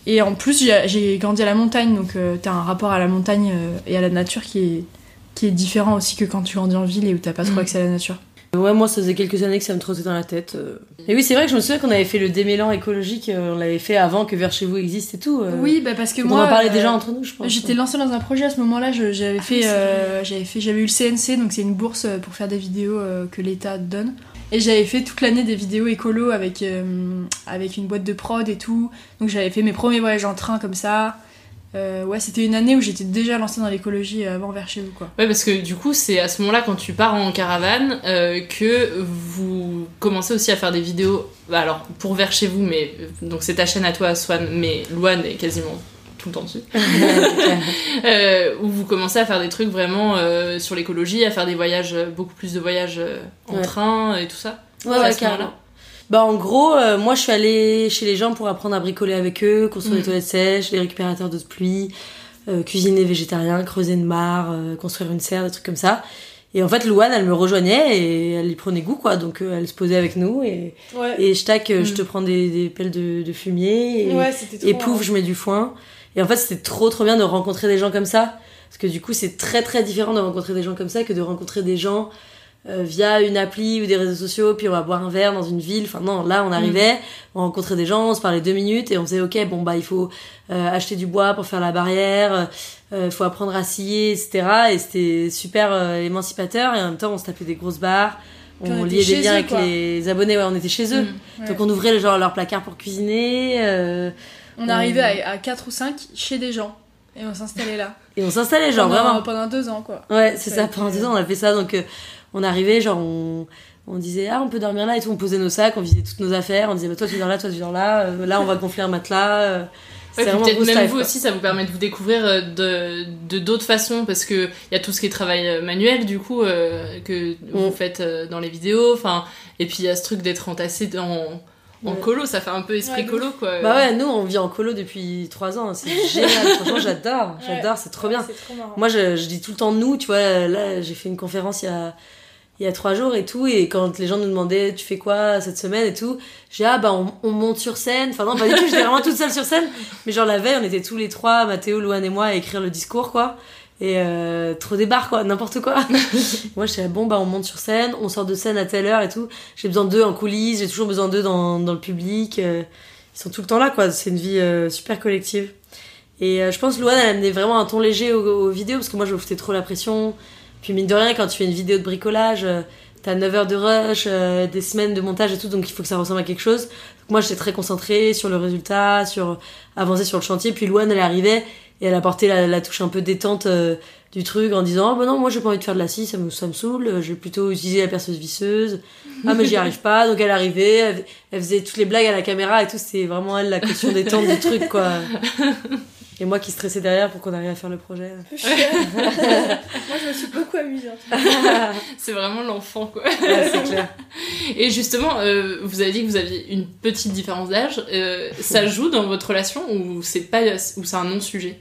et en plus j'ai grandi à la montagne, donc euh, t'as un rapport à la montagne et à la nature qui est qui est différent aussi que quand tu grandis en ville et où t'as pas trop Mm. accès à la nature. Ouais, moi, ça faisait quelques années que ça me trottait dans la tête. euh. Et oui, c'est vrai que je me souviens qu'on avait fait le démêlant écologique, euh, on l'avait fait avant que Vers chez vous existe et tout. euh. Oui, bah parce que moi. On en parlait euh, déjà entre nous, je pense. J'étais lancée dans un projet à ce moment-là. J'avais fait, euh, j'avais fait, j'avais eu le CNC, donc c'est une bourse pour faire des vidéos que l'État donne. Et j'avais fait toute l'année des vidéos écolo avec euh, avec une boîte de prod et tout. Donc j'avais fait mes premiers voyages en train comme ça. Euh, ouais, c'était une année où j'étais déjà lancée dans l'écologie euh, avant vers chez vous quoi. Ouais, parce que du coup, c'est à ce moment-là, quand tu pars en caravane, euh, que vous commencez aussi à faire des vidéos. Bah, alors, pour vers chez vous, mais. Donc, c'est ta chaîne à toi, Swan, mais Luan est quasiment tout le temps dessus. Euh, où vous commencez à faire des trucs vraiment euh, sur l'écologie, à faire des voyages, beaucoup plus de voyages euh, en Ouais. train et tout ça. Ouais, ouais, ce carrément. Bah, en gros, euh, moi, je suis allée chez les gens pour apprendre à bricoler avec eux, construire Mm. des toilettes sèches, les récupérateurs d'eau de pluie, euh, cuisiner végétarien, creuser une mare, euh, construire une serre, des trucs comme ça. Et en fait, Louane, elle me rejoignait et elle y prenait goût, quoi. Donc, elle se posait avec nous et, Ouais. et je tac, euh, je Mm. te prends des, des pelles de, de fumier. Et, Ouais, Et pouf, je mets du foin. Et en fait, c'était trop, trop bien de rencontrer des gens comme ça. Parce que du coup, c'est très, très différent de rencontrer des gens comme ça que de rencontrer des gens euh, via une appli ou des réseaux sociaux, puis on va boire un verre dans une ville. Enfin non, là on arrivait, on rencontrait des gens, on se parlait deux minutes et on faisait ok, bon bah il faut euh, acheter du bois pour faire la barrière, il faut apprendre à scier, etc. Et c'était super euh, émancipateur et en même temps on se tapait des grosses barres. Puis on liait des liens eux, avec quoi. les abonnés, ouais, on était chez eux. Mm, ouais. Donc on ouvrait genre leur placard pour cuisiner. euh, On euh, arrivait à, à 4 ou 5 chez des gens et on s'installait là. Et on s'installait genre Pendant- vraiment. pendant deux ans quoi. Ouais, c'est Ça pendant deux euh, ans on a fait ça, donc euh, on arrivait, genre on, on disait ah on peut dormir là et tout, on posait nos sacs, on vidait toutes nos affaires, on disait bah toi tu dors là, toi tu dors là, euh, là on va gonfler un matelas. euh, Ouais, peut-être même Life, vous quoi. aussi, ça vous permet de vous découvrir euh, de de d'autres façons parce que il y a tout ce qui est travail euh, manuel du coup euh, que vous Mm. faites euh, dans les vidéos, enfin et puis il y a ce truc d'être entassé en en colo, ça fait un peu esprit Ouais, colo quoi. Bah ouais, nous on vit en colo depuis trois ans, c'est génial, franchement j'adore, j'adore, Ouais. c'est trop bien. C'est trop marrant. Moi je, je dis tout le temps nous, tu vois, là j'ai fait une conférence il y a il y a trois jours et tout, et quand les gens nous demandaient tu fais quoi cette semaine et tout, j'ai ah bah on, on monte sur scène, enfin non pas du tout, j'étais vraiment toute seule sur scène, mais genre la veille on était tous les trois, Mathéo, Louane et moi à écrire le discours quoi, et euh, trop des bars quoi, n'importe quoi. moi j'étais bon bah on monte sur scène, on sort de scène à telle heure et tout, j'ai besoin d'eux en coulisses, j'ai toujours besoin d'eux dans, dans le public, euh, ils sont tout le temps là quoi, c'est une vie euh, super collective. Et euh, je pense que Louane, elle amenait vraiment un ton léger aux, aux vidéos, parce que moi, je me foutais trop la pression. Puis mine de rien, quand tu fais une vidéo de bricolage, euh, t'as 9 heures de rush, euh, des semaines de montage et tout, donc il faut que ça ressemble à quelque chose. Donc moi, j'étais très concentrée sur le résultat, sur avancer sur le chantier. Puis Louane, elle arrivait et elle apportait la, la touche un peu détente euh, du truc en disant, oh bah non, moi j'ai pas envie de faire de la scie, ça me, ça me saoule, euh, je vais plutôt utiliser la perceuse visseuse. Ah mais j'y arrive pas, donc elle arrivait, elle, elle faisait toutes les blagues à la caméra et tout, c'était vraiment elle la question détente du truc quoi. Et moi qui stressais derrière pour qu'on arrive à faire le projet. Moi, je me suis beaucoup amusée. en tout cas. c'est vraiment l'enfant, quoi. Ouais, c'est clair. Et justement, euh, vous avez dit que vous aviez une petite différence d'âge. Euh, ça joue dans votre relation ou c'est pas ou c'est un non-sujet?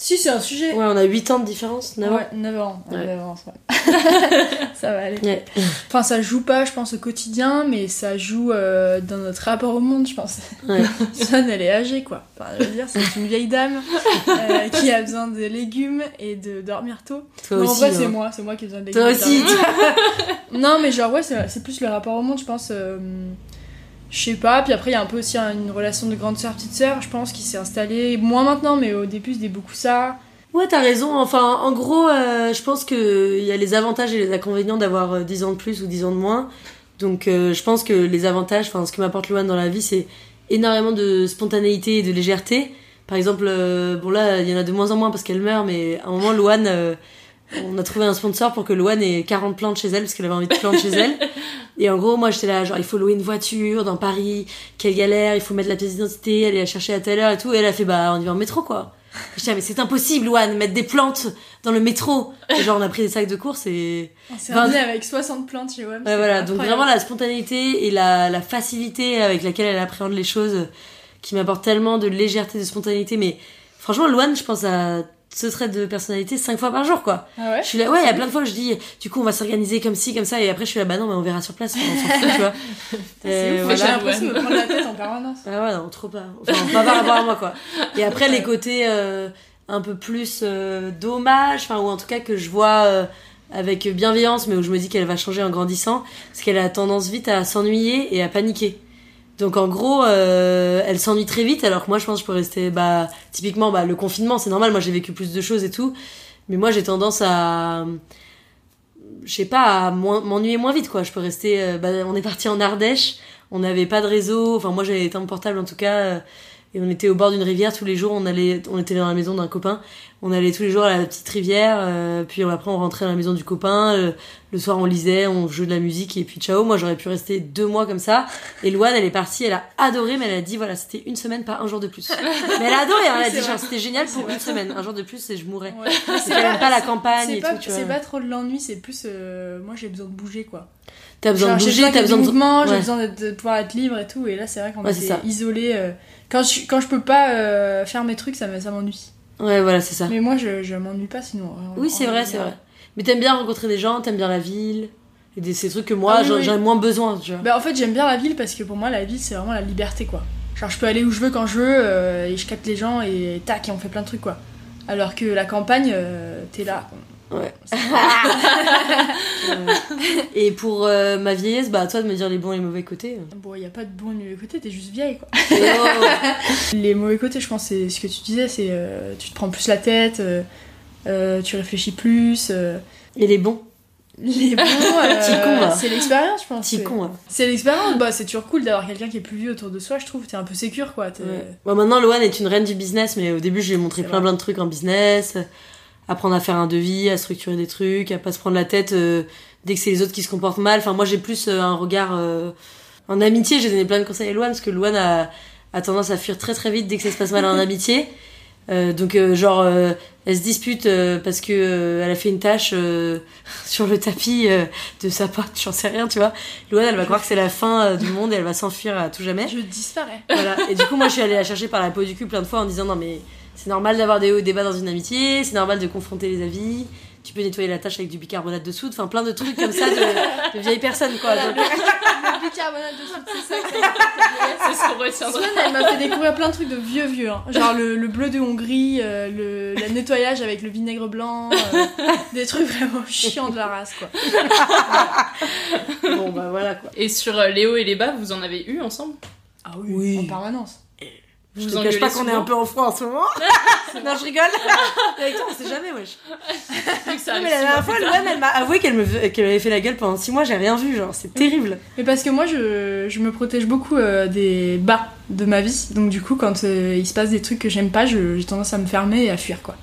Si, c'est un sujet. Ouais, on a 8 ans de différence, 9 ans. Ouais, 9 ans. Ouais. 9 ans, ouais. ça va aller. Ouais. Enfin, ça joue pas, je pense, au quotidien, mais ça joue euh, dans notre rapport au monde, je pense. Ouais. Elle est âgée, quoi. Enfin, je veux dire, c'est une vieille dame euh, qui a besoin de légumes et de dormir tôt. Toi Non, aussi, en vrai, hein. c'est moi, c'est moi qui ai besoin de légumes. Toi aussi. non, mais genre, ouais, c'est c'est plus le rapport au monde, je pense. euh, je sais pas, puis après il y a un peu aussi un- une relation de grande sœur, petite sœur, je pense, qui s'est installée, moins maintenant, mais au début c'était beaucoup ça. Ouais, t'as raison. Enfin, en gros, euh, je pense qu'il y a les avantages et les inconvénients d'avoir euh, 10 ans de plus ou 10 ans de moins. Donc, euh, je pense que les avantages, enfin, ce que m'apporte Luan dans la vie, c'est énormément de spontanéité et de légèreté. Par exemple, euh, bon là, il y en a de moins en moins parce qu'elle meurt, mais à un moment, Luan, euh, on a trouvé un sponsor pour que Luan ait 40 plantes chez elle parce qu'elle avait envie de plantes chez elle. Et en gros, moi, j'étais là, genre, il faut louer une voiture dans Paris, quelle galère, il faut mettre la pièce d'identité, aller la chercher à telle heure et tout. Et elle a fait, bah, on y va en métro, quoi. Je disais, mais c'est impossible, Luan, mettre des plantes dans le métro. Et genre, on a pris des sacs de course et. On s'est Vingt- ramené avec 60 plantes chez WAM. Ouais, voilà, donc vraiment la spontanéité et la, la facilité avec laquelle elle appréhende les choses qui m'apporte tellement de légèreté, de spontanéité. Mais franchement, Luan, je pense à ce trait de personnalité cinq fois par jour, quoi. Ah ouais Je suis là, ouais, il y a plein de fois que je dis, du coup, on va s'organiser comme ci, comme ça, et après, je suis là, bah non, mais on verra sur place, on s'en fout, tu vois. C'est Et ouf, j'ai l'impression de me prendre la tête en permanence. Ah ouais, non, trop pas. Enfin, pas par rapport à moi, quoi. Et après, les côtés euh, un peu plus euh, dommage, enfin, ou en tout cas que je vois euh, avec bienveillance, mais où je me dis qu'elle va changer en grandissant, parce qu'elle a tendance vite à s'ennuyer et à paniquer. Donc en gros, euh, elle s'ennuie très vite, alors que moi je pense que je peux rester, bah, typiquement, bah, le confinement, c'est normal, moi j'ai vécu plus de choses et tout, mais moi j'ai tendance à, je sais pas, à m'ennuyer moins vite, quoi. Je peux rester, euh, bah, on est parti en Ardèche, on n'avait pas de réseau, enfin moi j'avais en portable en tout cas, euh, et on était au bord d'une rivière tous les jours, on allait, on était dans la maison d'un copain, on allait tous les jours à la petite rivière, euh, puis après on rentrait dans la maison du copain, euh, le soir on lisait, on jouait de la musique, et puis ciao, moi j'aurais pu rester deux mois comme ça, et Loane elle est partie, elle a adoré, mais elle a dit voilà, c'était une semaine, pas un jour de plus. mais elle a adoré, hein, elle a C'est dit genre c'était génial pour C'est vrai. une semaine, un jour de plus et je mourrais. Ouais. Aime pas la campagne C'est pas, c'est pas trop de l'ennui, c'est plus. euh, moi j'ai besoin de bouger quoi. T'as besoin Genre, de j'ai bouger, t'as besoin de... mouvement, j'ai Ouais. besoin de pouvoir être libre et tout. Et là c'est vrai qu'on Ouais, ça. isolé. euh, quand, je, quand je peux pas euh, faire mes trucs, ça me- ça m'ennuie. Ouais, voilà, c'est ça. Mais moi je, je m'ennuie pas sinon. Oui, c'est vrai, c'est vrai. Mais t'aimes bien rencontrer des gens, t'aimes bien la ville, et des, ces trucs que moi, Ah oui, j'en oui. j'en ai moins besoin, tu vois. Bah en fait j'aime bien la ville parce que pour moi la ville c'est vraiment la liberté quoi. Genre je peux aller où je veux quand je veux euh, et je capte les gens et tac et on fait plein de trucs quoi. Alors que la campagne euh, t'es là. Ouais. Et pour euh, ma vieillesse, bah à toi de me dire les bons et les mauvais côtés. Bon y a pas de bon ni mauvais côté, t'es juste vieille quoi. Oh. Les mauvais côtés je pense c'est ce que tu disais c'est euh, tu te prends plus la tête, euh, euh, tu réfléchis plus. euh, Et les bons Les bons, euh, Petit con, là. c'est l'expérience, je pense. Petit c'est- con, là. C'est l'expérience, bah c'est toujours cool d'avoir quelqu'un qui est plus vieux autour de soi, je trouve. T'es un peu sécure, quoi. Ouais. Bon, maintenant, Loane est une reine du business, mais au début, je lui ai montré plein plein de trucs en business, apprendre à faire un devis, à structurer des trucs, à pas se prendre la tête euh, dès que c'est les autres qui se comportent mal. Enfin, moi, j'ai plus euh, un regard euh, en amitié. J'ai donné plein de conseils à Loane parce que Loane a, a tendance à fuir très très vite dès que ça se passe mal en amitié. Euh, donc euh, genre euh, elle se dispute euh, parce que euh, elle a fait une tâche euh, sur le tapis euh, de sa pote, j'en sais rien, tu vois. Loane elle va croire que c'est la fin du monde et elle va s'enfuir à tout jamais. Je disparais. Voilà. Et du coup, moi, je suis allée la chercher par la peau du cul plein de fois en disant non, mais c'est normal d'avoir des hauts et des bas dans une amitié, c'est normal de confronter les avis. Tu peux nettoyer la tâche avec du bicarbonate de soude, enfin plein de trucs comme ça de, de vieilles personnes quoi. Donc- Le bicarbonate de soude, c'est ça C'est ce qu'on retiendra. Elle m'a fait découvrir plein de trucs de vieux vieux. hein. Genre le, le bleu de Hongrie, euh, le, le nettoyage avec le vinaigre blanc, euh, des trucs vraiment chiants de la race quoi. bon bah voilà quoi. Et sur euh, les hauts et les bas, vous en avez eu ensemble? Ah oui, en permanence. Je Vous te cache pas qu'on est un peu en froid en ce moment. non, je rigole. Avec toi, on sait jamais, wesh. Ça Non, mais la dernière fois. Louane, elle m'a avoué qu'elle me qu'elle avait fait la gueule pendant 6 mois, j'ai rien vu, genre, c'est terrible. Mais parce que moi, je, je me protège beaucoup euh, des bas de ma vie. Donc, du coup, quand euh, il se passe des trucs que j'aime pas, je- j'ai tendance à me fermer et à fuir, quoi.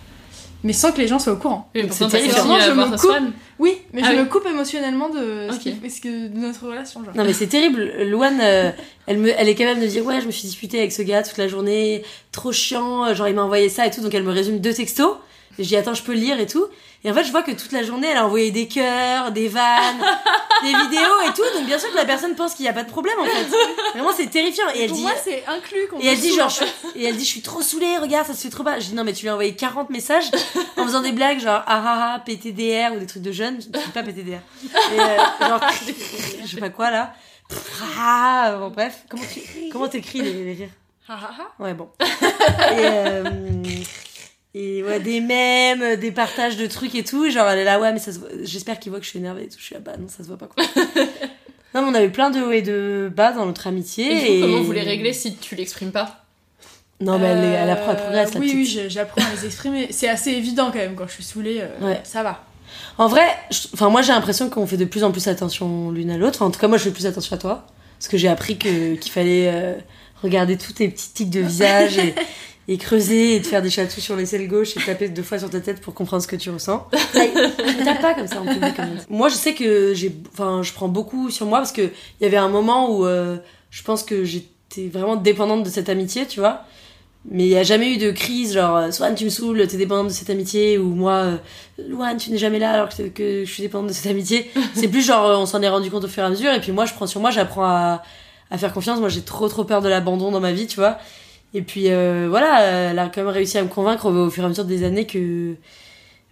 Mais sans que les gens soient au courant. C'est terrifiant. je me coupe. Oui, mais Ah je oui. me coupe émotionnellement de, ce qui- ce que- de notre relation, genre. Non, mais c'est terrible. Louane, euh, elle, me, elle est capable de dire Ouais, je me suis disputée avec ce gars toute la journée, trop chiant, genre il m'a envoyé ça et tout, donc elle me résume deux textos. Je dis Attends, je peux lire et tout. Et en fait, je vois que toute la journée, elle a envoyé des cœurs, des vannes, des vidéos et tout. Donc bien sûr que la personne pense qu'il n'y a pas de problème en fait. Vraiment, c'est terrifiant. Et elle Pour dit moi, c'est inclus qu'on Et elle dit genre en je et elle dit je suis trop saoulée regarde ça se fait trop pas je dis non mais tu lui as envoyé 40 messages en faisant des blagues genre ah ah ah PTDR ou des trucs de jeunes je dis pas PTDR et, euh, genre je sais pas quoi là ah bon bref comment tu comment t'écris les, les rires? Ha. ouais bon et euh, et ouais des mèmes des partages de trucs et tout genre elle est là ouais mais ça se voit- j'espère qu'il voit que je suis énervée et tout je suis là bah non ça se voit pas quoi non mais on a eu plein de hauts et de bas dans notre amitié Et coup, comment vous les réglez si tu l'exprimes pas? Non mais elle, est- elle Euh, apprend elle progresse la Oui, petite. oui, j'apprends à les exprimer. C'est assez évident quand même quand je suis saoulée. euh, Ouais. Ça va. En vrai, je- enfin moi j'ai l'impression qu'on fait de plus en plus attention l'une à l'autre. En tout cas, moi je fais plus attention à toi parce que j'ai appris que qu'il fallait euh, regarder tous tes petits tics de visage et, et creuser et te faire des chatouilles sur l'aisselle gauche et taper deux fois sur ta tête pour comprendre ce que tu ressens. Tape pas comme ça en public. Moi, je sais que j'ai, enfin, je prends beaucoup sur moi parce que il y avait un moment où euh, je pense que j'étais vraiment dépendante de cette amitié, tu vois. Mais il n'y a jamais eu de crise, genre, euh, Swan, tu me saoules, t'es dépendante de cette amitié, ou moi, euh, Luan, tu n'es jamais là alors que, que je suis dépendante de cette amitié. C'est plus genre, euh, on s'en est rendu compte au fur et à mesure, et puis moi, je prends sur moi, j'apprends à, à faire confiance. Moi, j'ai trop, trop peur de l'abandon dans ma vie, tu vois. Et puis, euh, voilà, euh, elle a quand même réussi à me convaincre au, fur et à mesure des années que,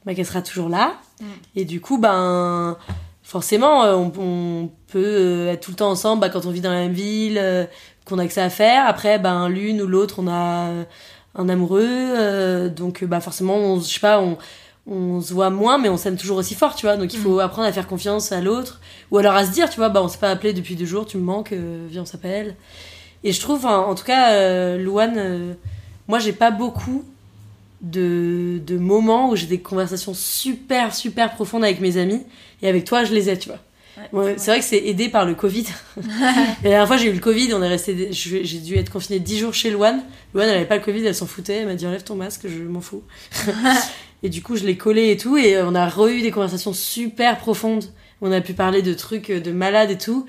bah, qu'elle sera toujours là. Mm. Et du coup, ben, forcément, euh, on, on peut être tout le temps ensemble bah, quand on vit dans la même ville, euh, qu'on a que ça à faire. Après, ben, l'une ou l'autre, on a un amoureux. euh, donc, bah, forcément, on, je sais pas, on, on se voit moins, mais on s'aime toujours aussi fort, tu vois. Donc, il faut apprendre à faire confiance à l'autre. Ou alors à se dire, tu vois, bah, on s'est pas appelé depuis deux jours, tu me manques, viens, on s'appelle. Et je trouve, en, en tout cas, euh, Louane, euh, moi, j'ai pas beaucoup de, de moments où j'ai des conversations super, super profondes avec mes amis. Et avec toi, je les ai, tu vois. Ouais, c'est vrai que c'est aidé par le Covid. La dernière fois, j'ai eu le Covid, on est resté, j'ai dû être confinée 10 jours chez Louane. Louane, elle avait pas le Covid, elle s'en foutait. Elle m'a dit enlève ton masque, je m'en fous. et du coup, je l'ai collé et tout, et on a re-eu des conversations super profondes. On a pu parler de trucs de malades et tout.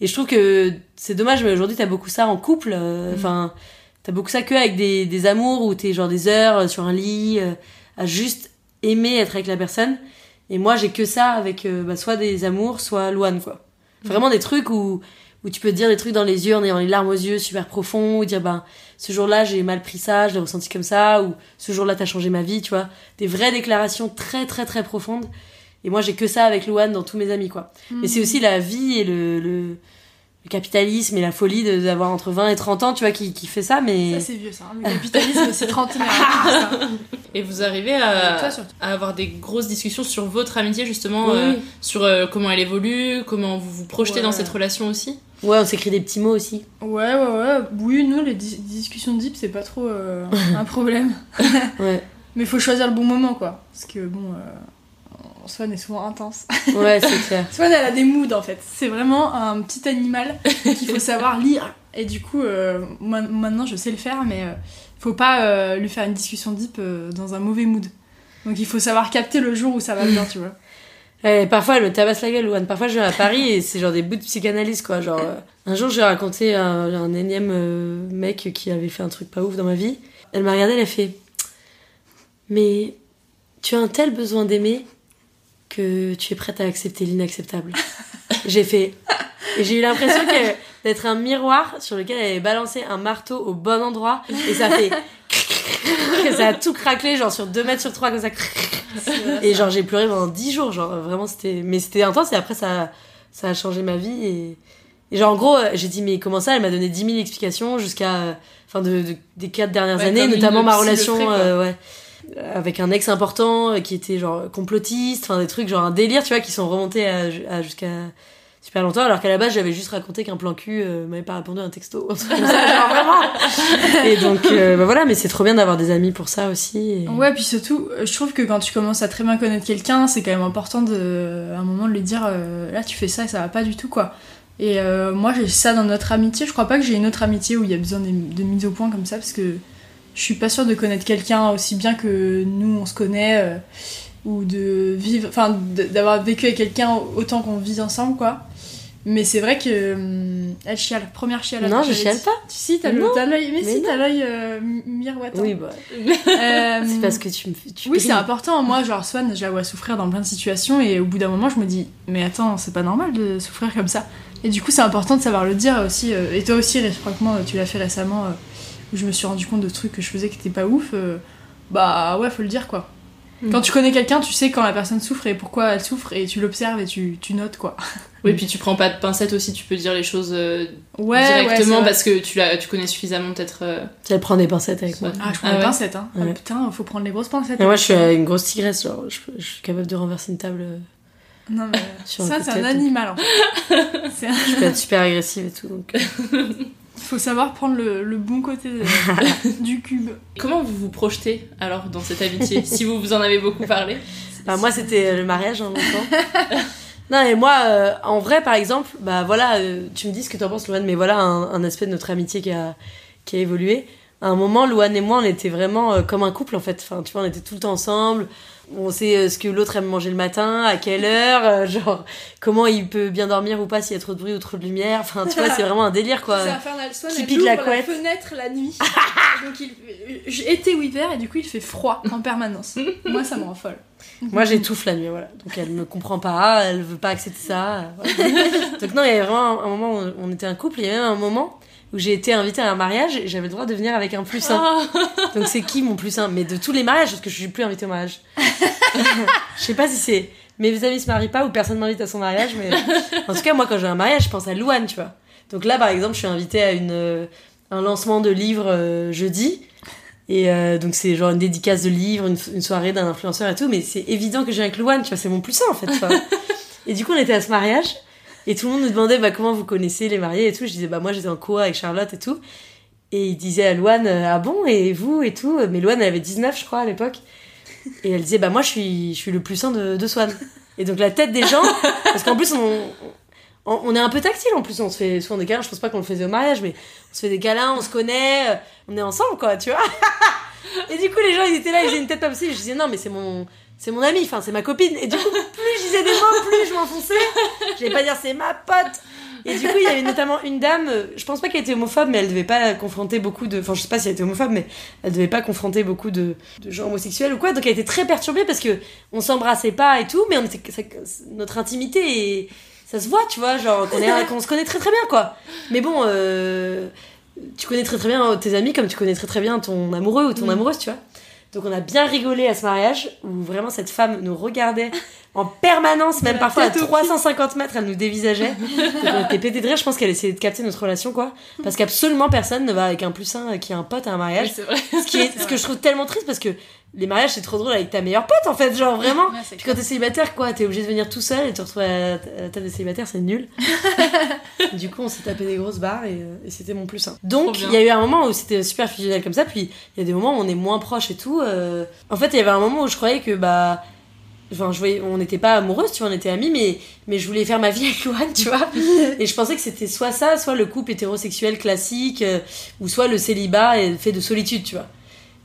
Et je trouve que c'est dommage, mais aujourd'hui, t'as beaucoup ça en couple. euh, Enfin, t'as beaucoup ça que avec des, des amours où t'es genre des heures euh, sur un lit, euh, à juste aimer être avec la personne. Et moi, j'ai que ça avec euh, bah, soit des amours, soit Loane, quoi. Vraiment des trucs où, où tu peux te dire des trucs dans les yeux en ayant les larmes aux yeux super profonds, ou dire, ben, ce jour-là, j'ai mal pris ça, je l'ai ressenti comme ça, ou ce jour-là, t'as changé ma vie, tu vois. Des vraies déclarations très, très, très profondes. Et moi, j'ai que ça avec Louane dans tous mes amis, quoi. Mais c'est aussi la vie et le, le, le capitalisme et la folie de- d'avoir entre 20 et 30 ans, tu vois, qui, qui fait ça, mais... Ça, c'est vieux, ça. hein. Le capitalisme, c'est trentenaire. hein, ça. Et vous arrivez à, toi, surtout. à avoir des grosses discussions sur votre amitié, justement, Oui, euh, sur euh, comment elle évolue, comment vous vous projetez Ouais. dans cette relation aussi? Ouais, on s'écrit des petits mots aussi. Ouais, ouais, ouais. Oui, nous, les dis- discussions deep, c'est pas trop euh, un problème. Ouais. Mais faut choisir le bon moment, quoi. Parce que, bon, euh, Swan est souvent intense. Ouais, c'est clair. Swan, elle a des moods, en fait. C'est vraiment un petit animal qu'il faut savoir lire. Et du coup, euh, moi, maintenant, je sais le faire, mais euh, faut pas euh, lui faire une discussion deep euh, dans un mauvais mood. Donc il faut savoir capter le jour où ça va bien, tu vois. Ouais, parfois, elle me tabasse la gueule, Louane. Parfois, je viens à Paris et c'est genre des bouts de psychanalyse, quoi. Genre, un jour, j'ai raconté à un, un énième mec qui avait fait un truc pas ouf dans ma vie. Elle m'a regardé, elle a fait Mais tu as un tel besoin d'aimer que tu es prête à accepter l'inacceptable. j'ai fait. Et j'ai eu l'impression d'être un miroir sur lequel elle avait balancé un marteau au bon endroit et ça fait. ça a tout craquelé, genre sur 2 mètres sur 3 comme ça. Et genre j'ai pleuré pendant 10 jours, genre vraiment c'était mais c'était intense et après ça ça a changé ma vie et, et genre en gros euh, j'ai dit mais comment ça? Elle m'a donné 10 000 explications jusqu'à euh, enfin de, de- des quatre dernières Ouais, années notamment ma relation euh, ouais avec un ex important euh, qui était genre complotiste enfin des trucs genre un délire tu vois qui sont remontés à, jusqu'à super longtemps, alors qu'à la base, j'avais juste raconté qu'un plan cul euh, m'avait pas répondu à un texto. un truc comme ça, genre vraiment. Et donc, euh, bah voilà, mais c'est trop bien d'avoir des amis pour ça aussi. Ouais, puis surtout, euh, je trouve que quand tu commences à très bien connaître quelqu'un, c'est quand même important de, à un moment de lui dire là tu fais ça et ça va pas du tout quoi. Et moi j'ai ça dans notre amitié. Je crois pas que j'ai une autre amitié où il y a besoin de mise au point comme ça parce que je suis pas sûre de connaître quelqu'un aussi bien que nous on se connaît euh, ou de vivre, enfin d'avoir vécu avec quelqu'un autant qu'on vit ensemble quoi. Mais c'est vrai que hum, elle chiale, première chiale. Non, je chiale pas. Si, t'as l'œil, mais, mais si, t'as l'œil euh, mi- miroitant. Oui, bah. Euh, C'est parce que tu me tu oui, c'est important. Moi, genre, Swan, je la vois souffrir dans plein de situations et au bout d'un moment, je me dis, mais attends, c'est pas normal de souffrir comme ça. Et du coup, c'est important de savoir le dire aussi. euh, et toi aussi, réciproquement, tu l'as fait récemment, euh, où je me suis rendu compte de trucs que je faisais qui étaient pas ouf. euh, bah ouais, faut le dire quoi. Mm. Quand tu connais quelqu'un, tu sais quand la personne souffre et pourquoi elle souffre et tu l'observes et tu, tu notes quoi. Oui, puis tu prends pas de pincettes aussi, tu peux dire les choses euh, Ouais, directement parce que tu, la, tu connais suffisamment peut-être. euh, Elle prend des pincettes avec moi. Ah, je prends Ah des ouais. pincettes, hein. Ouais. Oh, putain, faut prendre les grosses pincettes. Et moi, je suis une grosse tigresse, genre, je, je suis capable de renverser une table. euh, Non, mais ça, c'est un animal en fait. C'est un- Je peux être super agressive et tout. Donc... euh. Faut savoir prendre le, le bon côté de- du cube. Comment vous vous projetez alors dans cette amitié Si vous vous en avez beaucoup parlé? Bah, moi, c'était le mariage, en longtemps. non, et moi, euh, en vrai, par exemple, bah voilà, euh, tu me dis ce que t'en penses, Louane, mais voilà un, un aspect de notre amitié qui a, qui a évolué. À un moment, Louane et moi, on était vraiment euh, comme un couple, en fait. Enfin, tu vois, on était tout le temps ensemble. On sait euh, ce que l'autre aime manger le matin, à quelle heure, euh, genre, comment il peut bien dormir ou pas s'il y a trop de bruit ou trop de lumière. Enfin, tu vois, c'est vraiment un délire, quoi. C'est infernal. Swan, Qui pique la fenêtre la nuit. Donc il, j- été ou hiver et du coup il fait froid en permanence. Moi ça me rend folle. Moi, j'étouffe la nuit, voilà. Donc, elle me comprend pas, elle veut pas accepter ça. euh, voilà. Donc, non, il y avait vraiment un, moment où on était un couple, il y avait même un moment où j'ai été invitée à un mariage et j'avais le droit de venir avec un plus un. Donc, c'est qui mon plus un? Mais de tous les mariages, parce que je suis plus invitée au mariage. je sais pas si c'est mes amis se marient pas ou personne m'invite à son mariage, mais en tout cas, moi, quand j'ai un mariage, je pense à Louane, tu vois. Donc là, par exemple, je suis invitée à une, euh, un lancement de livre euh, jeudi. Et euh, donc c'est genre une dédicace de livre, une, une soirée d'un influenceur et tout, mais c'est évident que j'ai avec Louane, tu vois, c'est mon plus un en fait. tu vois. et du coup on était à ce mariage et tout le monde nous demandait bah, comment vous connaissez les mariés et tout. Je disais bah moi j'étais en co avec Charlotte et tout. Et il disait à Louane euh, ah bon et vous et tout. Mais Louane elle avait 19 je crois à l'époque. Et elle disait bah moi je suis je suis le plus un de, de Swan. Et donc la tête des gens parce qu'en plus on, on on est un peu tactile en plus on se fait souvent des câlins. Je pense pas qu'on le faisait au mariage mais on se fait des câlins, on se connaît, euh, on est ensemble quoi tu vois. Et du coup, les gens, ils étaient là, ils faisaient une tête comme ça. Et je disais, non, mais c'est mon, c'est mon ami, enfin, c'est ma copine. Et du coup, plus je disais des mots, plus je m'enfonçais. Je vais pas dire, c'est ma pote. Et du coup, il y avait notamment une dame, je pense pas qu'elle était homophobe, mais elle devait pas confronter beaucoup de. Enfin, je sais pas si elle était homophobe, mais elle devait pas confronter beaucoup de, de gens homosexuels ou quoi. Donc, elle était très perturbée parce que on s'embrassait pas et tout, mais on était, ça- notre intimité et ça se voit, tu vois, genre qu'on est- qu'on se connaît très très bien, quoi. Mais bon, euh, tu connais très très bien tes amis comme tu connais très très bien ton amoureux ou ton Mm. amoureuse, tu vois. Donc on a bien rigolé à ce mariage où vraiment cette femme nous regardait en permanence, même parfois à tête aux 350 mètres, elle nous dévisageait. Donc on était pété de rire, je pense qu'elle essayait de capter notre relation, quoi. Parce qu'absolument personne ne va avec un plus un qui a un pote à un mariage. Oui, c'est vrai. Ce, qui est, ce que je trouve tellement triste parce que les mariages c'est trop drôle avec ta meilleure pote en fait, genre vraiment. Ouais, Puis quand t'es célibataire, quoi, t'es obligé de venir tout seul et te retrouver à la, table de célibataire, c'est nul. du coup, on s'est tapé des grosses barres et, euh, et c'était mon plus un. Donc, bien. il y a eu un moment où c'était super fusionnel comme ça, puis il y a des moments où on est moins proches et tout. euh. En fait, il y avait un moment où je croyais que bah. Enfin, je voyais, on n'était pas amoureuses, tu vois, on était amis, mais, mais je voulais faire ma vie avec Louane, tu vois. Et je pensais que c'était soit ça, soit le couple hétérosexuel classique, euh, ou soit le célibat et fait de solitude, tu vois.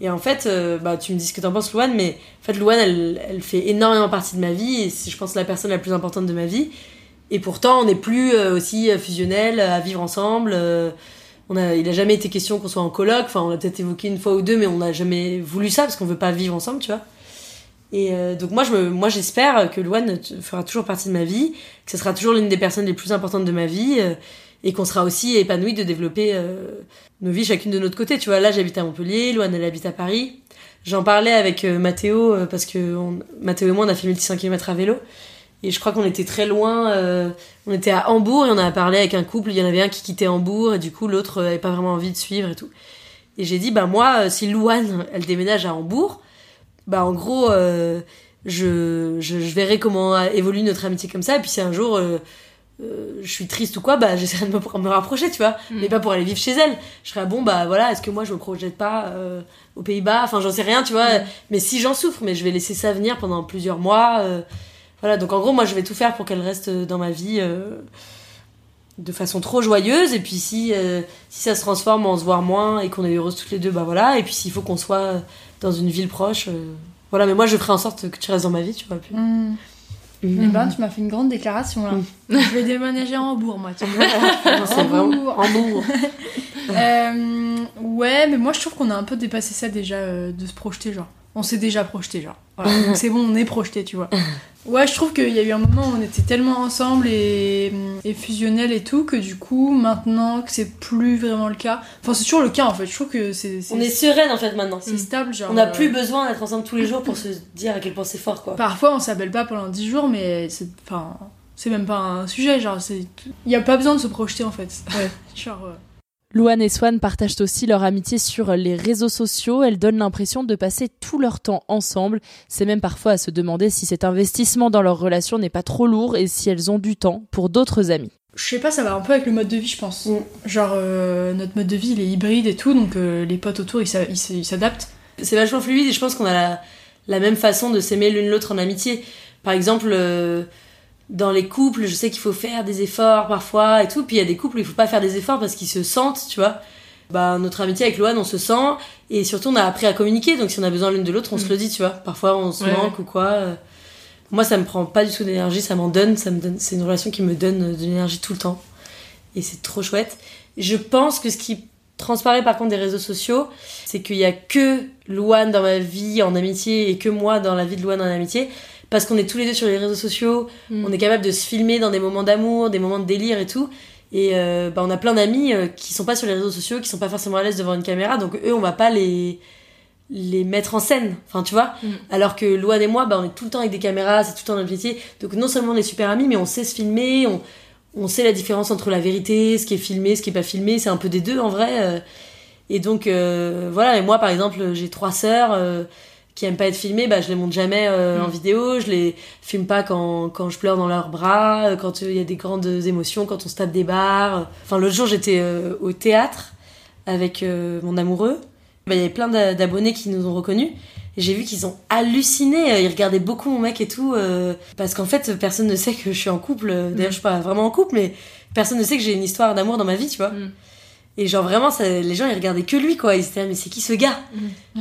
Et en fait, euh, bah, tu me dis ce que t'en penses, Louane, mais en fait, Louane, elle, elle fait énormément partie de ma vie, et c'est, je pense, la personne la plus importante de ma vie. Et pourtant, on n'est plus euh, aussi euh, fusionnel à vivre ensemble. on a, il a jamais été question qu'on soit en coloc. Enfin, on l'a peut-être évoqué une fois ou deux, mais on n'a jamais voulu ça parce qu'on veut pas vivre ensemble, tu vois. Et donc moi, je me, moi, j'espère que Louane fera toujours partie de ma vie, que ce sera toujours l'une des personnes les plus importantes de ma vie, et qu'on sera aussi épanouis de développer euh, nos vies chacune de notre côté. Tu vois, là, j'habite à Montpellier, Louane, elle habite à Paris. J'en parlais avec euh, Mathéo euh, parce que on- Mathéo et moi, on a fait 1500 km à vélo. Et je crois qu'on était très loin. on était à Hambourg et on a parlé avec un couple. Il y en avait un qui quittait Hambourg et du coup l'autre avait pas vraiment envie de suivre et tout. Et j'ai dit bah moi si Louane elle déménage à Hambourg, bah en gros je, je je verrai comment évolue notre amitié comme ça. Et puis si un jour euh, je suis triste ou quoi, bah j'essaierai de me, me rapprocher, tu vois. Mm. Mais pas pour aller vivre chez elle. Je serais, bon, bah voilà, est-ce que moi je me projette pas euh, aux Pays-Bas? Enfin, j'en sais rien, tu vois. Mais si j'en souffre, mais je vais laisser ça venir pendant plusieurs mois. euh, voilà, donc en gros, moi je vais tout faire pour qu'elle reste dans ma vie euh, de façon trop joyeuse. Et puis si, euh, si ça se transforme en se voir moins et qu'on est heureuses toutes les deux, bah voilà. Et puis s'il faut qu'on soit dans une ville proche, euh, voilà. Mais moi je ferai en sorte que tu restes dans ma vie, tu vois. Puis... Mm. Eh ben, tu m'as fait une grande déclaration là. Je vais déménager en Hambourg, moi. Tu vois. Vraiment Hambourg. Euh, ouais, mais moi je trouve qu'on a un peu dépassé ça déjà euh, de se projeter, genre. On s'est déjà projeté, genre. Voilà. C'est bon, on est projeté, tu vois. Ouais, je trouve qu'il y a eu un moment où on était tellement ensemble et, et fusionnels et tout que du coup, maintenant que c'est plus vraiment le cas. Enfin, c'est toujours le cas en fait. Je trouve que c'est. On est sereine en fait maintenant. C'est stable, genre. On n'a euh, plus besoin d'être ensemble tous les jours pour se dire à quel point c'est fort, quoi. Parfois, on s'appelle pas pendant 10 jours, mais c'est. Enfin. C'est même pas un sujet, genre. c'est Il y a pas besoin de se projeter en fait. Ouais. genre. euh, Louane et Swan partagent aussi leur amitié sur les réseaux sociaux. Elles donnent l'impression de passer tout leur temps ensemble. C'est même parfois à se demander si cet investissement dans leur relation n'est pas trop lourd et si elles ont du temps pour d'autres amis. Je sais pas, ça va un peu avec le mode de vie, je pense. Genre, euh, notre mode de vie, il est hybride et tout, donc euh, les potes autour, ils s'adaptent. C'est vachement fluide et je pense qu'on a la, la même façon de s'aimer l'une l'autre en amitié. Par exemple, euh, dans les couples, je sais qu'il faut faire des efforts parfois et tout. Puis il y a des couples où il faut pas faire des efforts parce qu'ils se sentent, tu vois. Bah, notre amitié avec Loane, on se sent et surtout on a appris à communiquer. Donc si on a besoin l'une de l'autre, on se le dit, tu vois. Parfois on se Ouais, manque ou quoi. euh. Moi, ça me prend pas du tout d'énergie, ça m'en donne. Ça me donne. C'est une relation qui me donne de l'énergie tout le temps et c'est trop chouette. Je pense que ce qui transparaît par contre des réseaux sociaux, c'est qu'il y a que Louane dans ma vie en amitié et que moi dans la vie de Louane en amitié. Parce qu'on est tous les deux sur les réseaux sociaux, Mm. on est capable de se filmer dans des moments d'amour, des moments de délire et tout. Et euh, bah, on a plein d'amis euh, qui sont pas sur les réseaux sociaux, qui sont pas forcément à l'aise devant une caméra, donc eux on va pas les les mettre en scène, enfin tu vois? Mm. Alors que Louane et moi, bah, on est tout le temps avec des caméras, c'est tout le temps notre métier. Donc non seulement on est super amis, mais on sait se filmer, on, on sait la différence entre la vérité, ce qui est filmé, ce qui est pas filmé, c'est un peu des deux en vrai. euh. Et donc euh, voilà, et moi par exemple, j'ai trois sœurs euh, qui aiment pas être filmées, bah je les montre jamais euh, Mm. en vidéo, je les filme pas quand, quand je pleure dans leurs bras, euh, quand il y a des grandes émotions, quand on se tape des barres. Enfin l'autre jour j'étais euh, au théâtre avec euh, mon amoureux. Bah, il y avait plein d'a- d'abonnés qui nous ont reconnus. Et j'ai vu qu'ils ont halluciné. euh, Ils regardaient beaucoup mon mec et tout. euh, parce qu'en fait, personne ne sait que je suis en couple. D'ailleurs, je suis pas vraiment en couple, mais personne ne sait que j'ai une histoire d'amour dans ma vie, tu vois. Et genre, vraiment, ça, les gens, ils regardaient que lui, quoi. Ils étaient là, mais c'est qui ce gars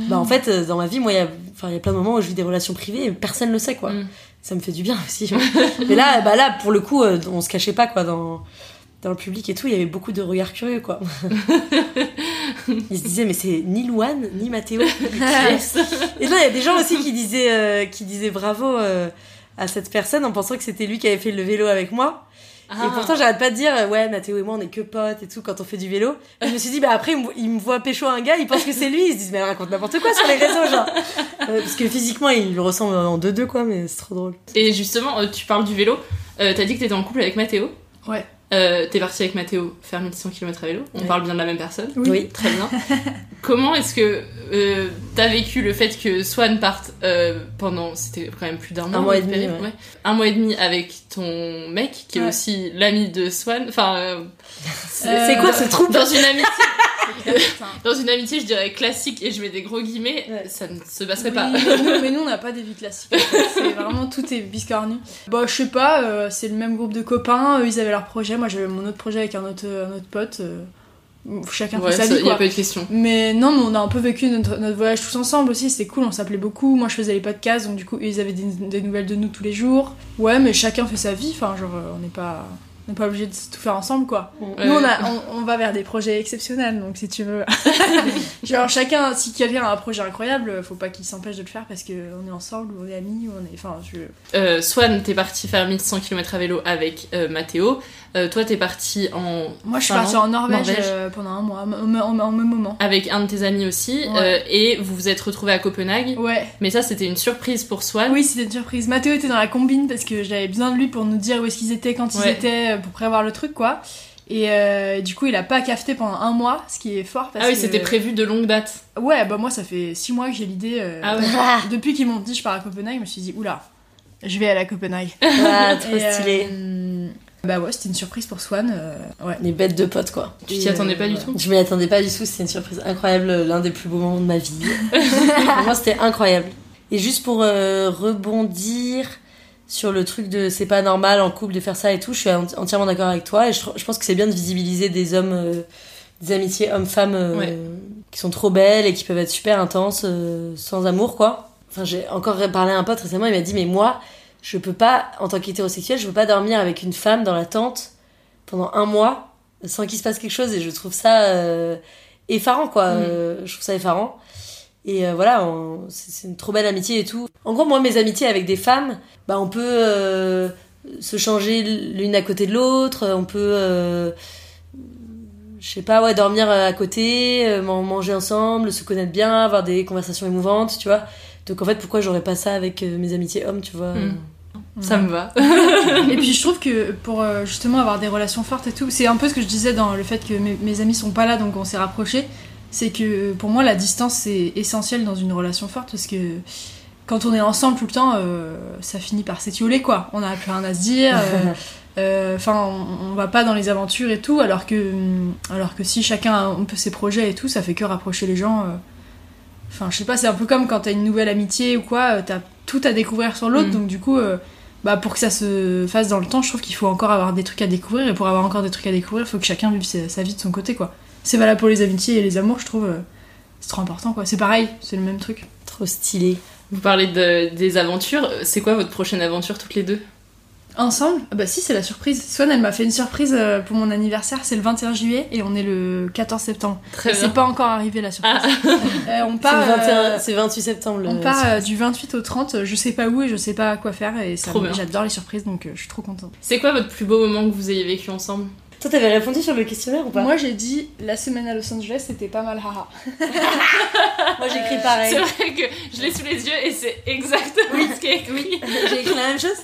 Bah, en fait, euh, dans ma vie, moi, il y a, enfin, il y a plein de moments où je vis des relations privées et personne le sait, quoi. Ça me fait du bien aussi. mais là, bah là, pour le coup, euh, on se cachait pas, quoi, dans, dans le public et tout. Il y avait beaucoup de regards curieux, quoi. Ils se disaient, mais c'est ni Louane, ni Mathéo. Et là, il y a des gens aussi qui disaient, euh, qui disaient bravo euh, à cette personne en pensant que c'était lui qui avait fait le vélo avec moi. Ah. Et pourtant, j'arrête pas de dire, ouais, Mathéo et moi, on est que potes et tout quand on fait du vélo. Et je me suis dit, bah après, il me, il me voit pécho un gars, il pense que c'est lui. Ils se disent, mais elle raconte n'importe quoi sur les réseaux, genre. Euh, parce que physiquement, il lui ressemble en deux-deux, quoi, mais c'est trop drôle. Et justement, euh, tu parles du vélo. Euh, T'as dit que t'étais en couple avec Mathéo. Ouais. Euh, T'es parti avec Mathéo faire 1100 km à vélo. On parle bien de la même personne. Oui. Oui. Très bien. Comment est-ce que euh, t'as vécu le fait que Swan parte euh, pendant. C'était quand même plus d'un mois. Un mois et demi, ouais. Un mois et demi avec ton mec, qui est aussi l'ami de Swan. Enfin. Euh, C'est quoi ce trouble Dans une amitié. Dans une amitié, je dirais classique, et je mets des gros guillemets, ça ne se passerait Oui, pas. mais nous, mais nous, on n'a pas des vies classiques. en fait. C'est vraiment tout est biscornu. Bah, je sais pas, euh, c'est le même groupe de copains. Eux, ils avaient leur projet. Moi, j'avais mon autre projet avec un autre, un autre pote. euh, chacun Ouais, fait sa ça, vie. y a quoi. pas eu de question. Mais non, mais on a un peu vécu notre, notre voyage tous ensemble aussi. C'était cool, on s'appelait beaucoup. Moi, je faisais les podcasts, donc du coup, ils avaient des, des nouvelles de nous tous les jours. Ouais, mais chacun fait sa vie. Enfin, genre, euh, on n'est pas. On n'est pas obligé de tout faire ensemble, quoi. Ouais. Nous, on, a, on, on va vers des projets exceptionnels, donc si tu veux. Genre, chacun, si quelqu'un a un projet incroyable, faut pas qu'il s'empêche de le faire parce qu'on est ensemble, ou on est amis, ou on est. Enfin, je. Euh, Swan, t'es parti faire 1100 km à vélo avec euh, Mathéo. Euh, toi, t'es parti en. Moi, je suis partie en Norvège, euh, pendant un mois, au même moment. Avec un de tes amis aussi. Ouais. euh, et vous vous êtes retrouvés à Copenhague. Ouais. Mais ça, c'était une surprise pour Swan. Oui, c'était une surprise. Mathéo était dans la combine parce que j'avais besoin de lui pour nous dire où est-ce qu'ils étaient, quand ils étaient, pour prévoir le truc, quoi. Et euh, du coup, il a pas cafeté pendant un mois, ce qui est fort parce Ah oui, que- c'était prévu de longue date. Ouais, bah moi, ça fait six mois que j'ai l'idée. euh, Ah ouais. Depuis qu'ils m'ont dit je pars à Copenhague, je me suis dit, oula, je vais aller à Copenhague. Ah, trop Et, stylé. euh, Bah ouais, c'était une surprise pour Swan. euh, ouais. Les bêtes de potes, quoi. Tu t'y attendais pas du tout Je m'y attendais pas du tout, c'était une surprise incroyable, l'un des plus beaux moments de ma vie. Vraiment, c'était incroyable. Et juste pour euh, rebondir sur le truc de c'est pas normal en couple de faire ça et tout, je suis enti- entièrement d'accord avec toi. Et je, pense que c'est bien de visibiliser des hommes, euh, des amitiés hommes-femmes euh, Ouais. qui sont trop belles et qui peuvent être super intenses, euh, sans amour, quoi. Enfin, j'ai encore parlé à un pote récemment, il m'a dit, mais moi, je peux pas, en tant qu'hétérosexuel, je peux pas dormir avec une femme dans la tente pendant un mois sans qu'il se passe quelque chose et je trouve ça effarant quoi Mm. Je trouve ça effarant et euh, voilà on- c'est c'est une trop belle amitié et tout en gros moi mes amitiés avec des femmes bah on peut euh, se changer l'une à côté de l'autre on peut euh, je sais pas ouais dormir à côté euh, man- manger ensemble se connaître bien avoir des conversations émouvantes tu vois donc en fait pourquoi j'aurais pas ça avec euh, mes amitiés hommes tu vois? Mm. Ça me va. et puis je trouve que pour justement avoir des relations fortes et tout, c'est un peu ce que je disais dans le fait que mes, mes amis sont pas là donc on s'est rapprochés. C'est que pour moi la distance c'est essentiel dans une relation forte parce que quand on est ensemble tout le temps, euh, ça finit par s'étioler quoi. On n'a plus rien à se dire. euh, euh, Enfin, on, on va pas dans les aventures et tout, alors que, hum, alors que si chacun a un peu ses projets et tout, ça fait que rapprocher les gens. Enfin, je sais pas, c'est un peu comme quand t'as une nouvelle amitié ou quoi, t'as tout à découvrir sur l'autre, Mm. donc du coup, bah, pour que ça se fasse dans le temps, je trouve qu'il faut encore avoir des trucs à découvrir, et pour avoir encore des trucs à découvrir, il faut que chacun vive sa vie de son côté, quoi. C'est valable pour les amitiés et les amours, je trouve, euh, c'est trop important, quoi. C'est pareil, c'est le même truc. trop stylé Vous parlez de- des aventures. C'est quoi votre prochaine aventure toutes les deux? Ensemble? Ah Bah si, c'est la surprise. Swan, elle m'a fait une surprise euh, pour mon anniversaire, c'est le 21 juillet, et on est le 14 septembre. Très bien. C'est pas encore arrivé la surprise. Euh, on c'est part, le 21 euh, c'est 28 septembre le- On part euh, du 28 au 30, je sais pas où et je sais pas quoi faire et ça Trop me- bien. j'adore les surprises donc euh, je suis trop contente. C'est quoi votre plus beau moment que vous ayez vécu ensemble? Toi t'avais répondu sur le questionnaire ou pas Moi j'ai dit la semaine à Los Angeles c'était pas mal haha. moi j'ai écrit pareil C'est vrai que je l'ai sous les yeux et c'est exactement ce qui est écrit. j'ai écrit la même chose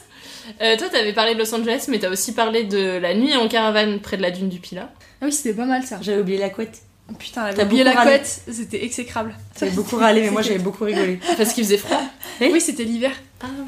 Euh, toi, t'avais parlé de Los Angeles, mais t'as aussi parlé de la nuit en caravane près de la dune du Pilat. Ah oui c'était pas mal ça. j'avais oublié la couette Putain, elle T'as oublié la beaucoup râlé. couette, c'était exécrable. J'avais beaucoup râlé, mais moi j'avais beaucoup rigolé. Parce qu'il faisait froid. Oui, c'était l'hiver.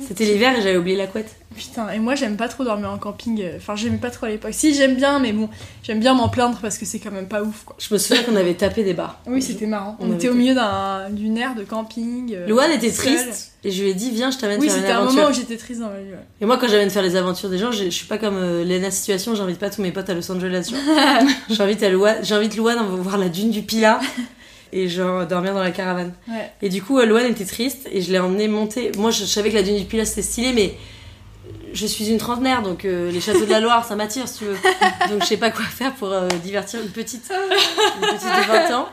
C'était l'hiver et j'avais oublié la couette. Putain, et moi j'aime pas trop dormir en camping. Enfin, j'aimais pas trop à l'époque. Si, j'aime bien, mais bon, j'aime bien m'en plaindre parce que c'est quand même pas ouf quoi. Je me souviens qu'on avait tapé des bars. Oui, c'était marrant. On On, était au milieu d'un- d'une aire de camping. euh, Louane était seule. triste et je lui ai dit viens je t'amène Oui, faire une c'était un moment où j'étais triste dans ma vie. ouais. Et moi quand j'amène faire les aventures des gens, je suis pas comme euh, Lena Situation, j'invite pas tous mes potes à Los Angeles. J'invite à Louane, j'invite Louane à voir la dune du Pilat et genre dormir dans la caravane. Ouais. Et du coup, euh, Louane était triste et je l'ai emmené monter. Moi, je savais que la dune du Pilat c'était stylé, mais je suis une trentenaire, donc euh, les châteaux de la Loire, ça m'attire si tu veux. Donc je sais pas quoi faire pour euh, divertir une petite, une petite de 20 ans.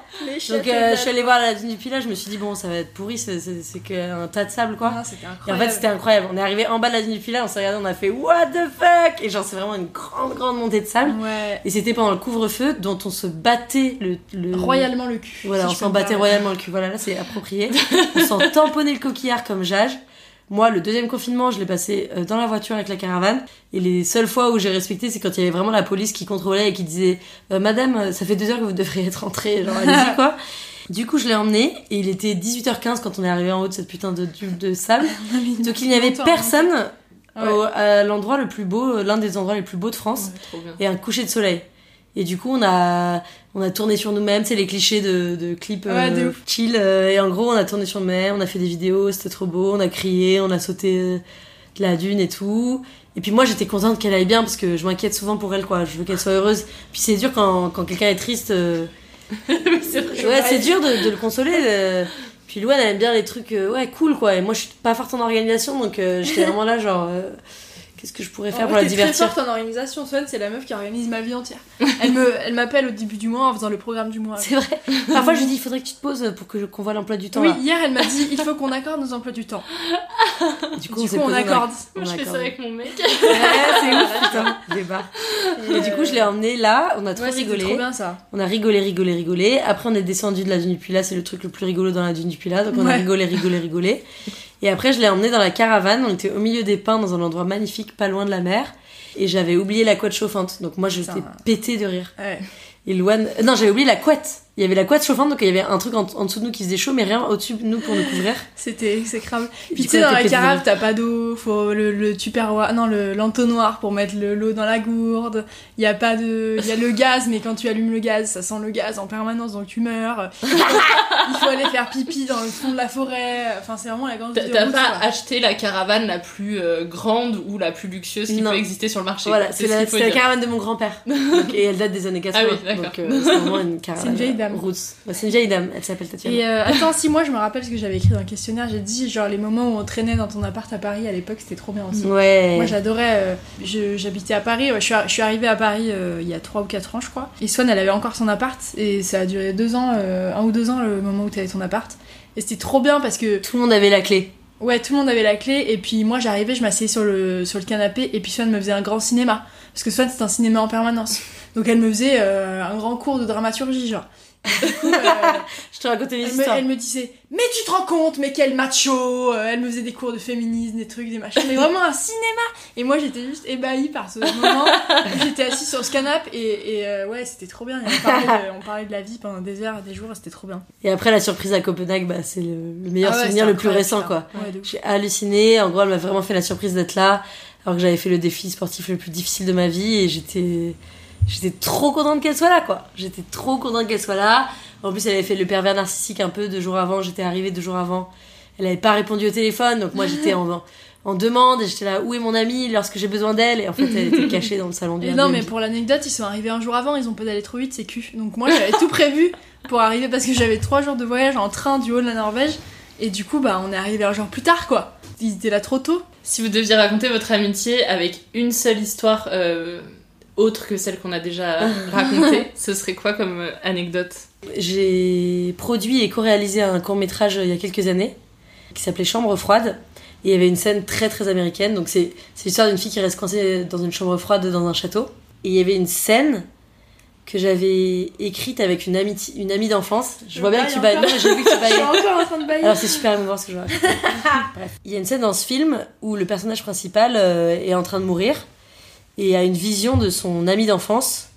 Donc euh, je suis allée voir la dune du Pilat, je me suis dit, bon, ça va être pourri, c'est- qu'un tas de sable quoi. C'était Et en fait, c'était incroyable. On est arrivé en bas de la dune du Pilat, on s'est regardé, on a fait What the fuck? Et genre, c'est vraiment une grande, grande montée de sable. Ouais. Et c'était pendant le couvre-feu dont on se battait le. le- Royalement le cul. Voilà, si on s'en battait royalement le cul. Voilà, là, c'est approprié. on s'en tamponnait le coquillard comme Jage. Moi, le deuxième confinement, je l'ai passé euh, dans la voiture avec la caravane. Et les seules fois où j'ai respecté, c'est quand il y avait vraiment la police qui contrôlait et qui disait euh, Madame, euh, ça fait deux heures que vous devriez être rentrée. Genre, allez-y, quoi. Du coup, je l'ai emmené et il était 18h15 quand on est arrivé en haut de cette putain de tube de sable. Donc, il n'y avait longtemps, personne au- à l'endroit le plus beau, l'un des endroits les plus beaux de France Ouais, et un coucher de soleil. Et du coup, on a, on a tourné sur nous-mêmes, c'est les clichés de, de clips Ouais, de euh, chill. euh, et en gros, on a tourné sur nous-mêmes, on a fait des vidéos, c'était trop beau, on a crié, on a sauté euh, de la dune et tout. Et puis moi, j'étais contente qu'elle aille bien parce que je m'inquiète souvent pour elle, quoi. Je veux qu'elle soit heureuse. Puis c'est dur quand, quand quelqu'un est triste. euh, c'est. Ouais, c'est dur de, de le consoler. euh. Puis Louane, elle aime bien les trucs, ouais, cool, quoi. Et moi, je suis pas forte en organisation, donc euh, j'étais vraiment là, genre, euh, qu'est-ce que je pourrais faire En pour vrai, la t'es très divertir forte en organisation. Swan, c'est la meuf qui organise ma vie entière. Elle me, elle m'appelle au début du mois en faisant le programme du mois. C'est vrai. Parfois, je lui dis, il faudrait que tu te poses pour que je- qu'on voit l'emploi du temps. Oui, là. hier elle m'a dit il faut qu'on accorde nos emplois du temps. Du coup, on accorde. on Moi, je fais ça avec mon mec. Ouais, c'est ouf, putain. Débat. Et du coup, je l'ai emmené là, on a trop Ouais, rigolé. trop bien ça. On a rigolé, rigolé, rigolé. Après, on est descendu de la dune du Pilat, c'est le truc le plus rigolo dans la dune du Pilat. Donc, on a rigolé, rigolé, rigolé. Et après, je l'ai emmené dans la caravane. On était au milieu des pins, dans un endroit magnifique, pas loin de la mer. Et j'avais oublié la couette chauffante. Donc, moi, j'étais pété de rire. Ouais. Et Louane. euh, Non, j'avais oublié la couette. Il y avait la couette chauffante, donc il y avait un truc en, en dessous de nous qui faisait chaud, mais rien au-dessus de nous pour nous couvrir. C'était exécrable. Et Puis tu sais, dans la carafe, t'as pas d'eau, faut le, le tupperware, non, le- l'entonnoir pour mettre le- l'eau dans la gourde. Il y a pas de. Il y a le gaz, mais quand tu allumes le gaz, ça sent le gaz en permanence, donc tu meurs. Il faut aller faire pipi dans le fond de la forêt. Enfin, c'est vraiment la grande T'as pas quoi. acheté la caravane la plus euh, grande ou la plus luxueuse qui Non. peut exister sur le marché. Voilà, c'est ce la, la caravane de mon grand-père. Et elle date des années 80. Ah oui, donc euh, c'est vraiment une caravane. C'est une vieille dame. Roots. Ouais, c'est une vieille dame, elle s'appelle Tatiana. Et euh, attends, si moi je me rappelle ce que j'avais écrit dans le questionnaire, j'ai dit genre les moments où on traînait dans ton appart à Paris à l'époque, c'était trop bien aussi. Ouais. Moi j'adorais, euh, j'habitais à Paris, ouais, je, suis, ar- je suis arrivée à Paris euh, il y a 3 ou 4 ans je crois. Et Swan elle avait encore son appart et ça a duré 2 ans, un ou deux ans le moment où t'avais ton appart. Et c'était trop bien parce que... Tout le monde avait la clé. Ouais, tout le monde avait la clé et puis moi j'arrivais, je m'asseyais sur le, sur le canapé et puis Swan me faisait un grand cinéma. Parce que Swan c'est un cinéma en permanence. Donc elle me faisait euh, un grand cours de dramaturgie genre. Du coup, euh, Je te racontais elle me, histoires. elle me disait mais tu te rends compte mais quel macho Euh, elle me faisait des cours de féminisme des trucs des machins mais vraiment un cinéma et moi j'étais juste ébahie par ce moment j'étais assise sur ce canapé et, et, euh, ouais c'était trop bien on, parlait de, on parlait de la vie pendant des heures des jours c'était trop bien Et après, la surprise à Copenhague, bah, c'est le, le meilleur Ah ouais, souvenir, le plus récent, quoi. Ouais. J'ai halluciné. En gros, elle m'a vraiment fait la surprise d'être là, alors que j'avais fait le défi sportif le plus difficile de ma vie, et j'étais, j'étais trop contente qu'elle soit là, quoi. J'étais trop contente qu'elle soit là. En plus, elle avait fait le pervers narcissique un peu deux jours avant. J'étais arrivée deux jours avant. Elle avait pas répondu au téléphone, donc moi j'étais en, en demande, et j'étais là, où est mon amie lorsque j'ai besoin d'elle? Et en fait, elle était cachée dans le salon du et non mais pour l'anecdote ils sont arrivés un jour avant ils ont pas d'aller trop vite c'est cul donc moi j'avais tout prévu pour arriver parce que j'avais trois jours de voyage en train du haut de la Norvège et du coup bah on est arrivé un jour plus tard quoi ils étaient là trop tôt Si vous deviez raconter votre amitié avec une seule histoire euh, autre que celle qu'on a déjà racontée, ce serait quoi comme euh, anecdote? J'ai produit et co-réalisé un court métrage il y a quelques années qui s'appelait Chambre froide. Et il y avait une scène très très américaine. Donc c'est c'est l'histoire d'une fille qui reste coincée dans une chambre froide dans un château. Et il y avait une scène que j'avais écrite avec une amie, une amie d'enfance. Je vois bien que tu bailles. J'ai vu que tu je suis encore en train de bailler Alors c'est super émouvant ce que je vois. Bref. Il y a une scène dans ce film où le personnage principal euh, est en train de mourir et a une vision de son ami d'enfance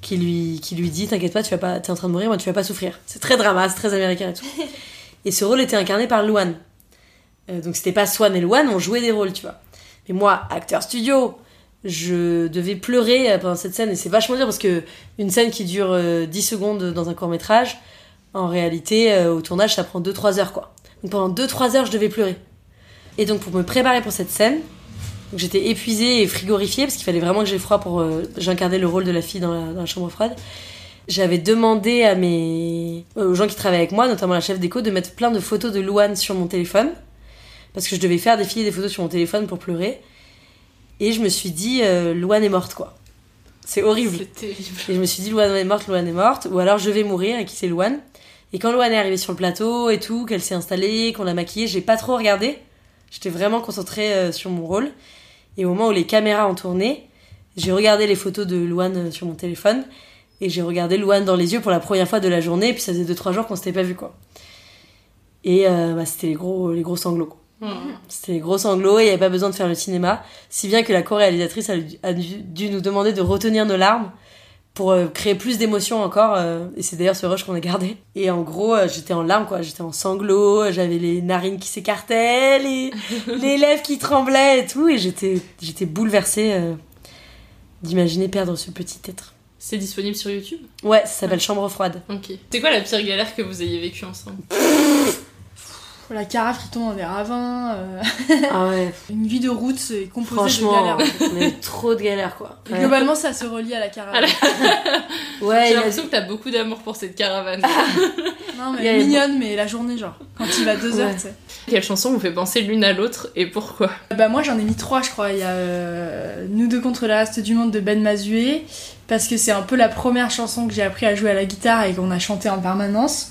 qui lui, qui lui dit T'inquiète pas, tu vas pas, t'es en train de mourir, moi tu vas pas souffrir. C'est très drama, c'est très américain et tout. Et ce rôle était incarné par Luan. Euh, donc c'était pas Swan et Luan, on jouait des rôles, tu vois. Mais moi, acteur studio, je devais pleurer euh, pendant cette scène et c'est vachement dur parce que une scène qui dure euh, 10 secondes dans un court métrage, en réalité, euh, au tournage, ça prend 2-3 heures quoi. Donc pendant 2-3 heures, je devais pleurer. Et donc pour me préparer pour cette scène, j'étais épuisée et frigorifiée parce qu'il fallait vraiment que j'ai froid pour. Euh, J'incarnais le rôle de la fille dans la, dans la chambre froide. J'avais demandé à mes, aux gens qui travaillaient avec moi, notamment la chef d'éco, de mettre plein de photos de Louane sur mon téléphone. Parce que je devais faire défiler des photos sur mon téléphone pour pleurer. Et je me suis dit, euh, Louane est morte, quoi. C'est horrible. Terrible. Et je me suis dit, Louane est morte, Louane est morte. Ou alors je vais mourir, et qui c'est Louane? Et quand Louane est arrivée sur le plateau et tout, qu'elle s'est installée, qu'on l'a maquillée, j'ai pas trop regardé. J'étais vraiment concentrée euh, sur mon rôle. Et au moment où les caméras ont tourné, j'ai regardé les photos de Louane euh, sur mon téléphone. Et j'ai regardé Louane dans les yeux pour la première fois de la journée. Et puis ça faisait 2-3 jours qu'on s'était pas vu, quoi. Et euh, bah, c'était les gros, les gros sanglots, quoi. C'était les gros sanglots et il n'y avait pas besoin de faire le cinéma. Si bien que la co-réalisatrice a, dû nous demander de retenir nos larmes pour euh, créer plus d'émotions encore. euh, et c'est d'ailleurs ce rush qu'on a gardé. Et en gros, euh, j'étais en larmes, quoi. J'étais en sanglots, j'avais les narines qui s'écartaient, les, les lèvres qui tremblaient et tout. Et j'étais, j'étais bouleversée euh, d'imaginer perdre ce petit être. C'est disponible sur YouTube? Ouais, ça s'appelle Chambre froide. Ok. C'est quoi la pire galère que vous ayez vécue ensemble? la carafe qui tombe dans des ravins euh, Ah ouais. une vie de route c'est composée Franchement, de galères on a eu trop de galères, quoi. Ouais. globalement ça se relie à la carafe Ouais, J'ai a- l'impression que t'as beaucoup d'amour pour cette caravane. non Il y a mais les- mignonne mais la journée genre quand il va deux heures Ouais. tu sais Quelle chanson vous fait penser l'une à l'autre et pourquoi? Bah moi j'en ai mis trois je crois. Il y a euh, Nous deux contre le reste du monde de Ben Mazué parce que c'est un peu la première chanson que j'ai appris à jouer à la guitare et qu'on a chanté en permanence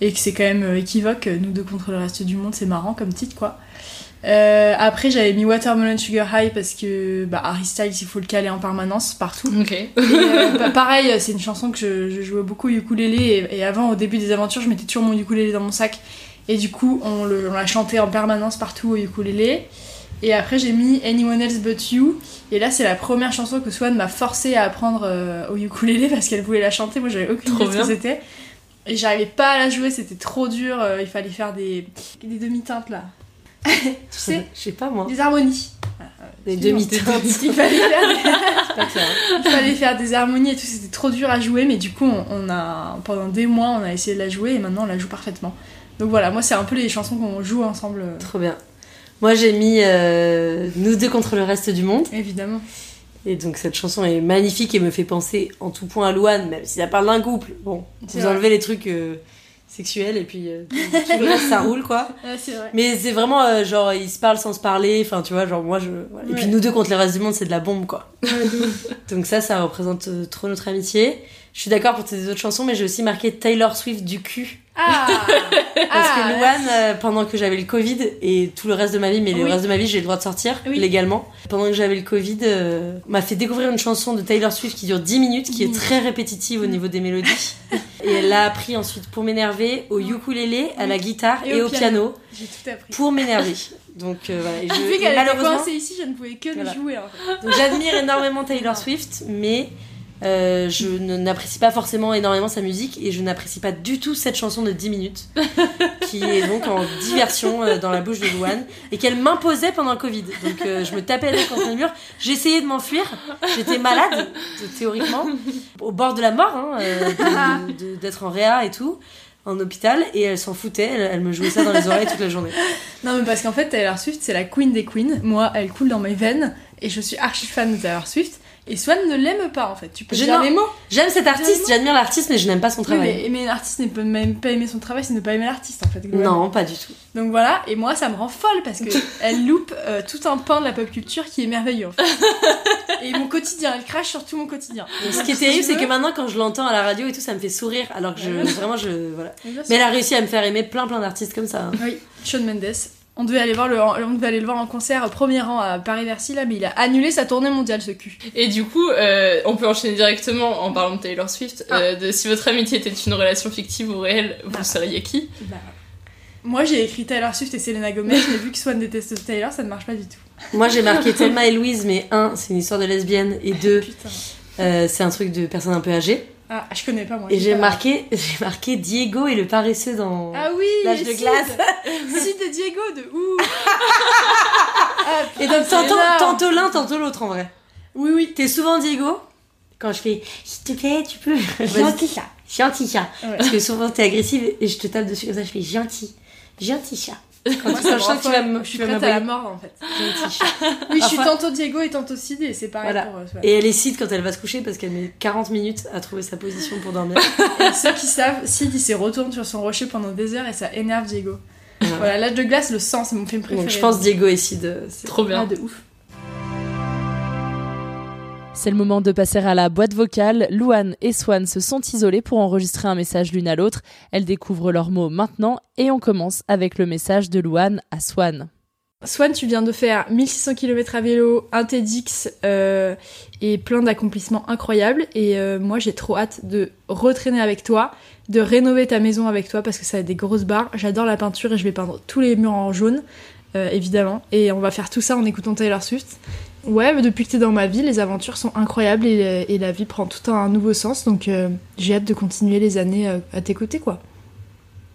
et que c'est quand même euh, équivoque. Nous deux contre le reste du monde, c'est marrant comme titre quoi. Euh, après j'avais mis Watermelon Sugar High parce que bah, Harry Styles il faut le caler en permanence partout. Et, euh, bah, pareil, c'est une chanson que je, je jouais beaucoup au ukulélé et, et avant au début des aventures je mettais toujours mon ukulélé dans mon sac et du coup on, le- on l'a chanté en permanence partout au ukulélé. Et après j'ai mis Anyone Else But You et là c'est la première chanson que Swan m'a forcé à apprendre euh, au ukulélé parce qu'elle voulait la chanter, moi j'avais aucune idée de ce que c'était. Et j'arrivais pas à la jouer, c'était trop dur. euh, il fallait faire des, des demi-teintes là. tu sais Je sais pas moi. Des harmonies. Des demi-teintes. Il fallait faire des... Pas clair. Il fallait faire des harmonies et tout, c'était trop dur à jouer, mais du coup, on, on a pendant des mois, on a essayé de la jouer et maintenant on la joue parfaitement. Donc voilà, moi c'est un peu les chansons qu'on joue ensemble. euh, Trop bien. Moi, j'ai mis euh, Nous deux contre le reste du monde. Évidemment. Et donc, cette chanson est magnifique et me fait penser en tout point à Louane, même si ça parle d'un couple. Bon, vous enlevez les trucs euh, sexuels et puis euh, tout, tout le reste, ça roule, quoi. Ouais, vrai. Mais c'est vraiment euh, genre, ils se parlent sans se parler. Enfin, tu vois, genre, moi, je. voilà. Et puis, nous deux contre le reste du monde, c'est de la bombe, quoi. Ouais. Donc, ça, ça représente trop notre amitié. Je suis d'accord pour tes autres chansons, mais j'ai aussi marqué Taylor Swift du cul. Ah Parce Ah, que Louane, euh, pendant que j'avais le Covid et tout le reste de ma vie, mais le reste de ma vie, j'ai le droit de sortir Oui. légalement. Pendant que j'avais le Covid, euh, m'a fait découvrir une chanson de Taylor Swift qui dure 10 minutes, qui est très répétitive au niveau des mélodies. et elle l'a appris ensuite pour m'énerver au ukulélé, à la guitare et, au piano, J'ai tout appris. pour m'énerver. Donc euh, voilà. Et je- Vu qu'elle malheureusement, ici, je ne pouvais que Voilà. jouer en fait. donc j'admire énormément Taylor Swift, mais euh, je n'apprécie pas forcément énormément sa musique et je n'apprécie pas du tout cette chanson de 10 minutes qui est donc en diversion euh, dans la bouche de Louane et qu'elle m'imposait pendant le Covid. Donc euh, je me tapais avec contre le mur, j'essayais de m'enfuir, j'étais malade de- théoriquement, au bord de la mort, hein, euh, d'être en réa et tout en hôpital et elle s'en foutait, elle, elle me jouait ça dans les oreilles toute la journée. Non, mais parce qu'en fait, Taylor Swift, c'est la queen des queens. Moi, elle coule dans mes veines et je suis archi fan de Taylor Swift. Et Swan ne l'aime pas en fait. Tu peux Je- dire. J'aime cet artiste, j'admire l'artiste mais je n'aime pas son Oui, travail. mais aimer l'artiste ne peut même pas aimer son travail, c'est ne pas aimer l'artiste en fait. Non, pas du tout. Donc voilà, et moi ça me rend folle parce que elle loupe euh, tout un pan de la pop culture qui est merveilleux en fait. et mon quotidien, elle crache sur tout mon quotidien. Et ce qui est terrible, c'est que maintenant, quand je l'entends à la radio et tout, ça me fait sourire. Alors que je, vraiment, je. Voilà. Mais. Mais elle a réussi à me faire aimer plein, plein d'artistes comme ça. hein. Oui, Shawn Mendes. On devait aller voir le, on devait aller le voir en concert au premier rang à Paris-Bercy là, mais il a annulé sa tournée mondiale ce cul. Et du coup, euh, on peut enchaîner directement en parlant de Taylor Swift. Ah. euh, de si votre amitié était une relation fictive ou réelle, vous seriez qui? Moi j'ai écrit Taylor Swift et Selena Gomez, mais vu que Swan déteste Taylor, ça ne marche pas du tout. Moi, j'ai marqué Thelma et Louise, mais un, c'est une histoire de lesbienne, et deux, Putain. euh, c'est un truc de personnes un peu âgées. Ah, je connais pas moi. Et j'ai marqué, j'ai marqué Diego et le paresseux dans Ah oui, l'âge de glace. Sid de Diego de ouf. Ah, Et donc, c'est tantôt, tantôt l'un, tantôt l'autre en vrai. Oui, oui. T'es souvent Diego Quand je fais, s'il te plaît, tu peux. Gentil chat. Gentil chat. Ouais. Parce que souvent t'es agressive et je te tape dessus comme ça, je fais gentil. Gentil chat. Quand Moi, je sens que tu vas folle. me Je suis prête à la mort en fait. Oui, je suis tantôt Diego et tantôt Sid et c'est pareil Voilà. pour euh, Swan. Et elle est Sid quand elle va se coucher parce qu'elle met 40 minutes à trouver sa position pour dormir. Et ceux qui savent, Sid il se retourne sur son rocher pendant des heures et ça énerve Diego. Voilà, l'âge de glace, le sang, c'est mon film préféré. Donc je pense Diego et Sid. euh, c'est- Trop bien. Ah, de ouf. C'est le moment de passer à la boîte vocale. Louane et Swan se sont isolés pour enregistrer un message l'une à l'autre. Elles découvrent leurs mots maintenant et on commence avec le message de Louane à Swan. Swan, tu viens de faire 1600 km à vélo, un TEDx euh, et plein d'accomplissements incroyables. Et euh, moi, j'ai trop hâte de retraîner avec toi, de rénover ta maison avec toi parce que ça a des grosses barres. J'adore la peinture et je vais peindre tous les murs en jaune, euh, évidemment. Et on va faire tout ça en écoutant Taylor Swift. Ouais, mais depuis que t'es dans ma vie, les aventures sont incroyables et, et la vie prend tout un nouveau sens. Donc euh, j'ai hâte de continuer les années euh, à tes côtés, quoi.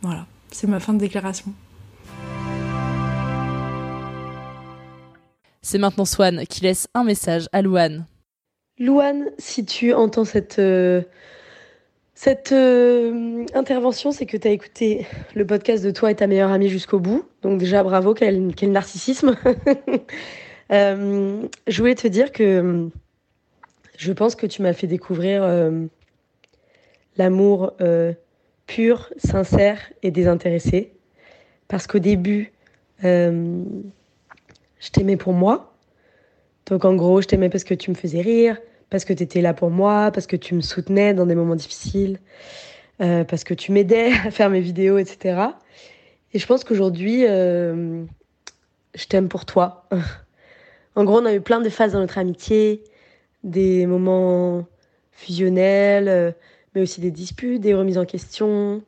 Voilà, c'est ma fin de déclaration. C'est maintenant Swan qui laisse un message à Louane. Louane, si tu entends cette, euh, cette euh, intervention, c'est que tu as écouté le podcast de toi et ta meilleure amie jusqu'au bout. Donc déjà, bravo, quel, quel narcissisme. Euh, je voulais te dire que euh, je pense que tu m'as fait découvrir euh, l'amour euh, pur, sincère et désintéressé. Parce qu'au début, euh, je t'aimais pour moi. Donc en gros, je t'aimais parce que tu me faisais rire, parce que tu étais là pour moi, parce que tu me soutenais dans des moments difficiles, euh, parce que tu m'aidais à faire mes vidéos, etc. Et je pense qu'aujourd'hui, je t'aime pour toi. en gros, on a eu plein de phases dans notre amitié, des moments fusionnels, euh, mais aussi des disputes, des remises en question.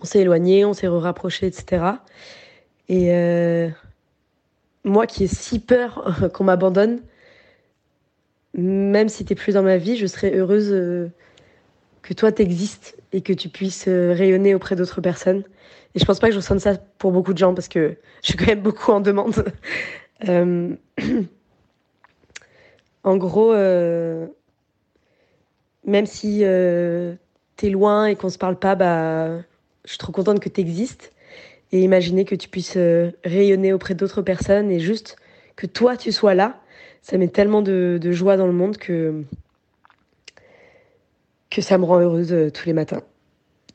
On s'est éloignés, on s'est rapprochés, etc. Et euh, moi qui ai si peur qu'on m'abandonne, même si t'es plus dans ma vie, je serais heureuse euh, que toi t'existes et que tu puisses rayonner auprès d'autres personnes. Et je pense pas que je ressente ça pour beaucoup de gens parce que je suis quand même beaucoup en demande. Euh, en gros, euh, même si euh, t'es loin et qu'on se parle pas, bah, je suis trop contente que t'existes. Et imaginer que tu puisses euh, rayonner auprès d'autres personnes et juste que toi tu sois là, ça met tellement de, de joie dans le monde que, que ça me rend heureuse tous les matins.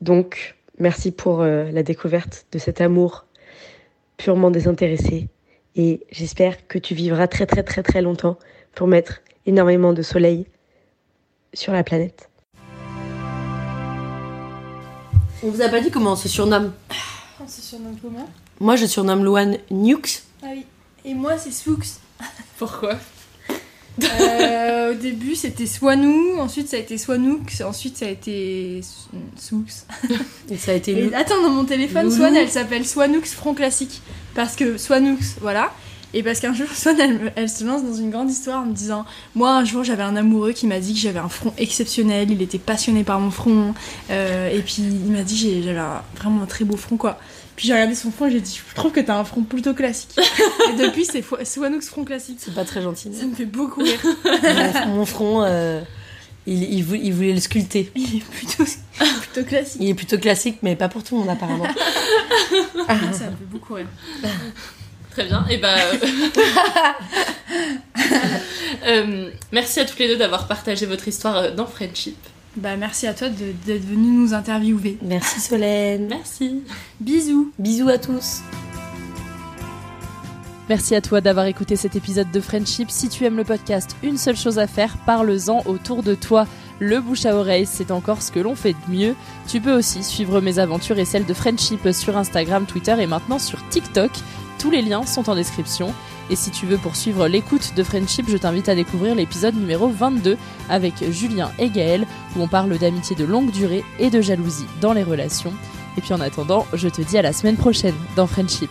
Donc, merci pour la découverte de cet amour purement désintéressé. Et j'espère que tu vivras très très très très longtemps pour mettre énormément de soleil sur la planète. On vous a pas dit comment on se surnomme On se surnomme comment? Moi, je surnomme Louane Nukes. Ah oui. Et moi, c'est Swooks. Pourquoi? Euh, au début, c'était Swanou, ensuite ça a été Swanoux, ensuite ça a été Swooks. Et ça a été Et attends, dans mon téléphone, Loulou. Swan, elle s'appelle Swanoux Front Classique. Parce que Swanoux, voilà. Et parce qu'un jour, Swan, elle, se lance dans une grande histoire en me disant Moi, un jour, j'avais un amoureux qui m'a dit que j'avais un front exceptionnel, il était passionné par mon front. euh, et puis, il m'a dit que j'ai- j'avais vraiment un très beau front, quoi. Puis j'ai regardé son front et j'ai dit Je trouve que t'as un front plutôt classique. et depuis, c'est Fo- Swanoux Front Classique. C'est pas très gentil. Ça me fait beaucoup rire. mon, mon front, euh, il, il, vou- il voulait le sculpter. Il est plutôt, plutôt classique. Il est plutôt classique, mais pas pour tout le monde apparemment. Ça me fait beaucoup rire. Très bien. Et bah. euh, euh, merci à toutes les deux d'avoir partagé votre histoire dans Friendship. Bah, merci à toi de- d'être venu nous interviewer. Merci Solène. Merci. Bisous. Bisous à tous. Merci à toi d'avoir écouté cet épisode de Friendship. Si tu aimes le podcast, une seule chose à faire, parle-en autour de toi. Le bouche à oreille, c'est encore ce que l'on fait de mieux. Tu peux aussi suivre mes aventures et celles de Friendship sur Instagram, Twitter et maintenant sur TikTok. Tous les liens sont en description. Et si tu veux poursuivre l'écoute de Friendship, je t'invite à découvrir l'épisode numéro 22 avec Julien et Gaël, où on parle d'amitié de longue durée et de jalousie dans les relations. Et puis en attendant, je te dis à la semaine prochaine dans Friendship.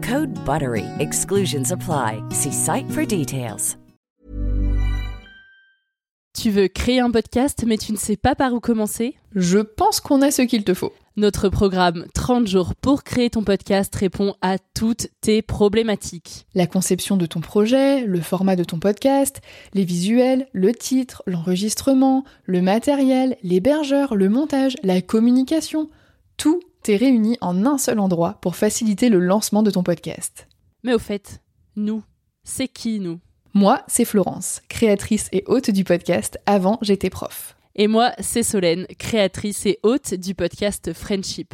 Code BUTTERY. Exclusions apply. See site for details. Tu veux créer un podcast mais tu ne sais pas par où commencer? Je pense qu'on a ce qu'il te faut. Notre programme 30 jours pour créer ton podcast répond à toutes tes problématiques. La conception de ton projet, le format de ton podcast, les visuels, le titre, l'enregistrement, le matériel, l'hébergeur, le montage, la communication, tout est réuni en un seul endroit pour faciliter le lancement de ton podcast. Mais au fait, nous, c'est qui nous? Moi, c'est Florence, créatrice et hôte du podcast Avant j'étais prof. Et moi, c'est Solène, créatrice et hôte du podcast Friendship.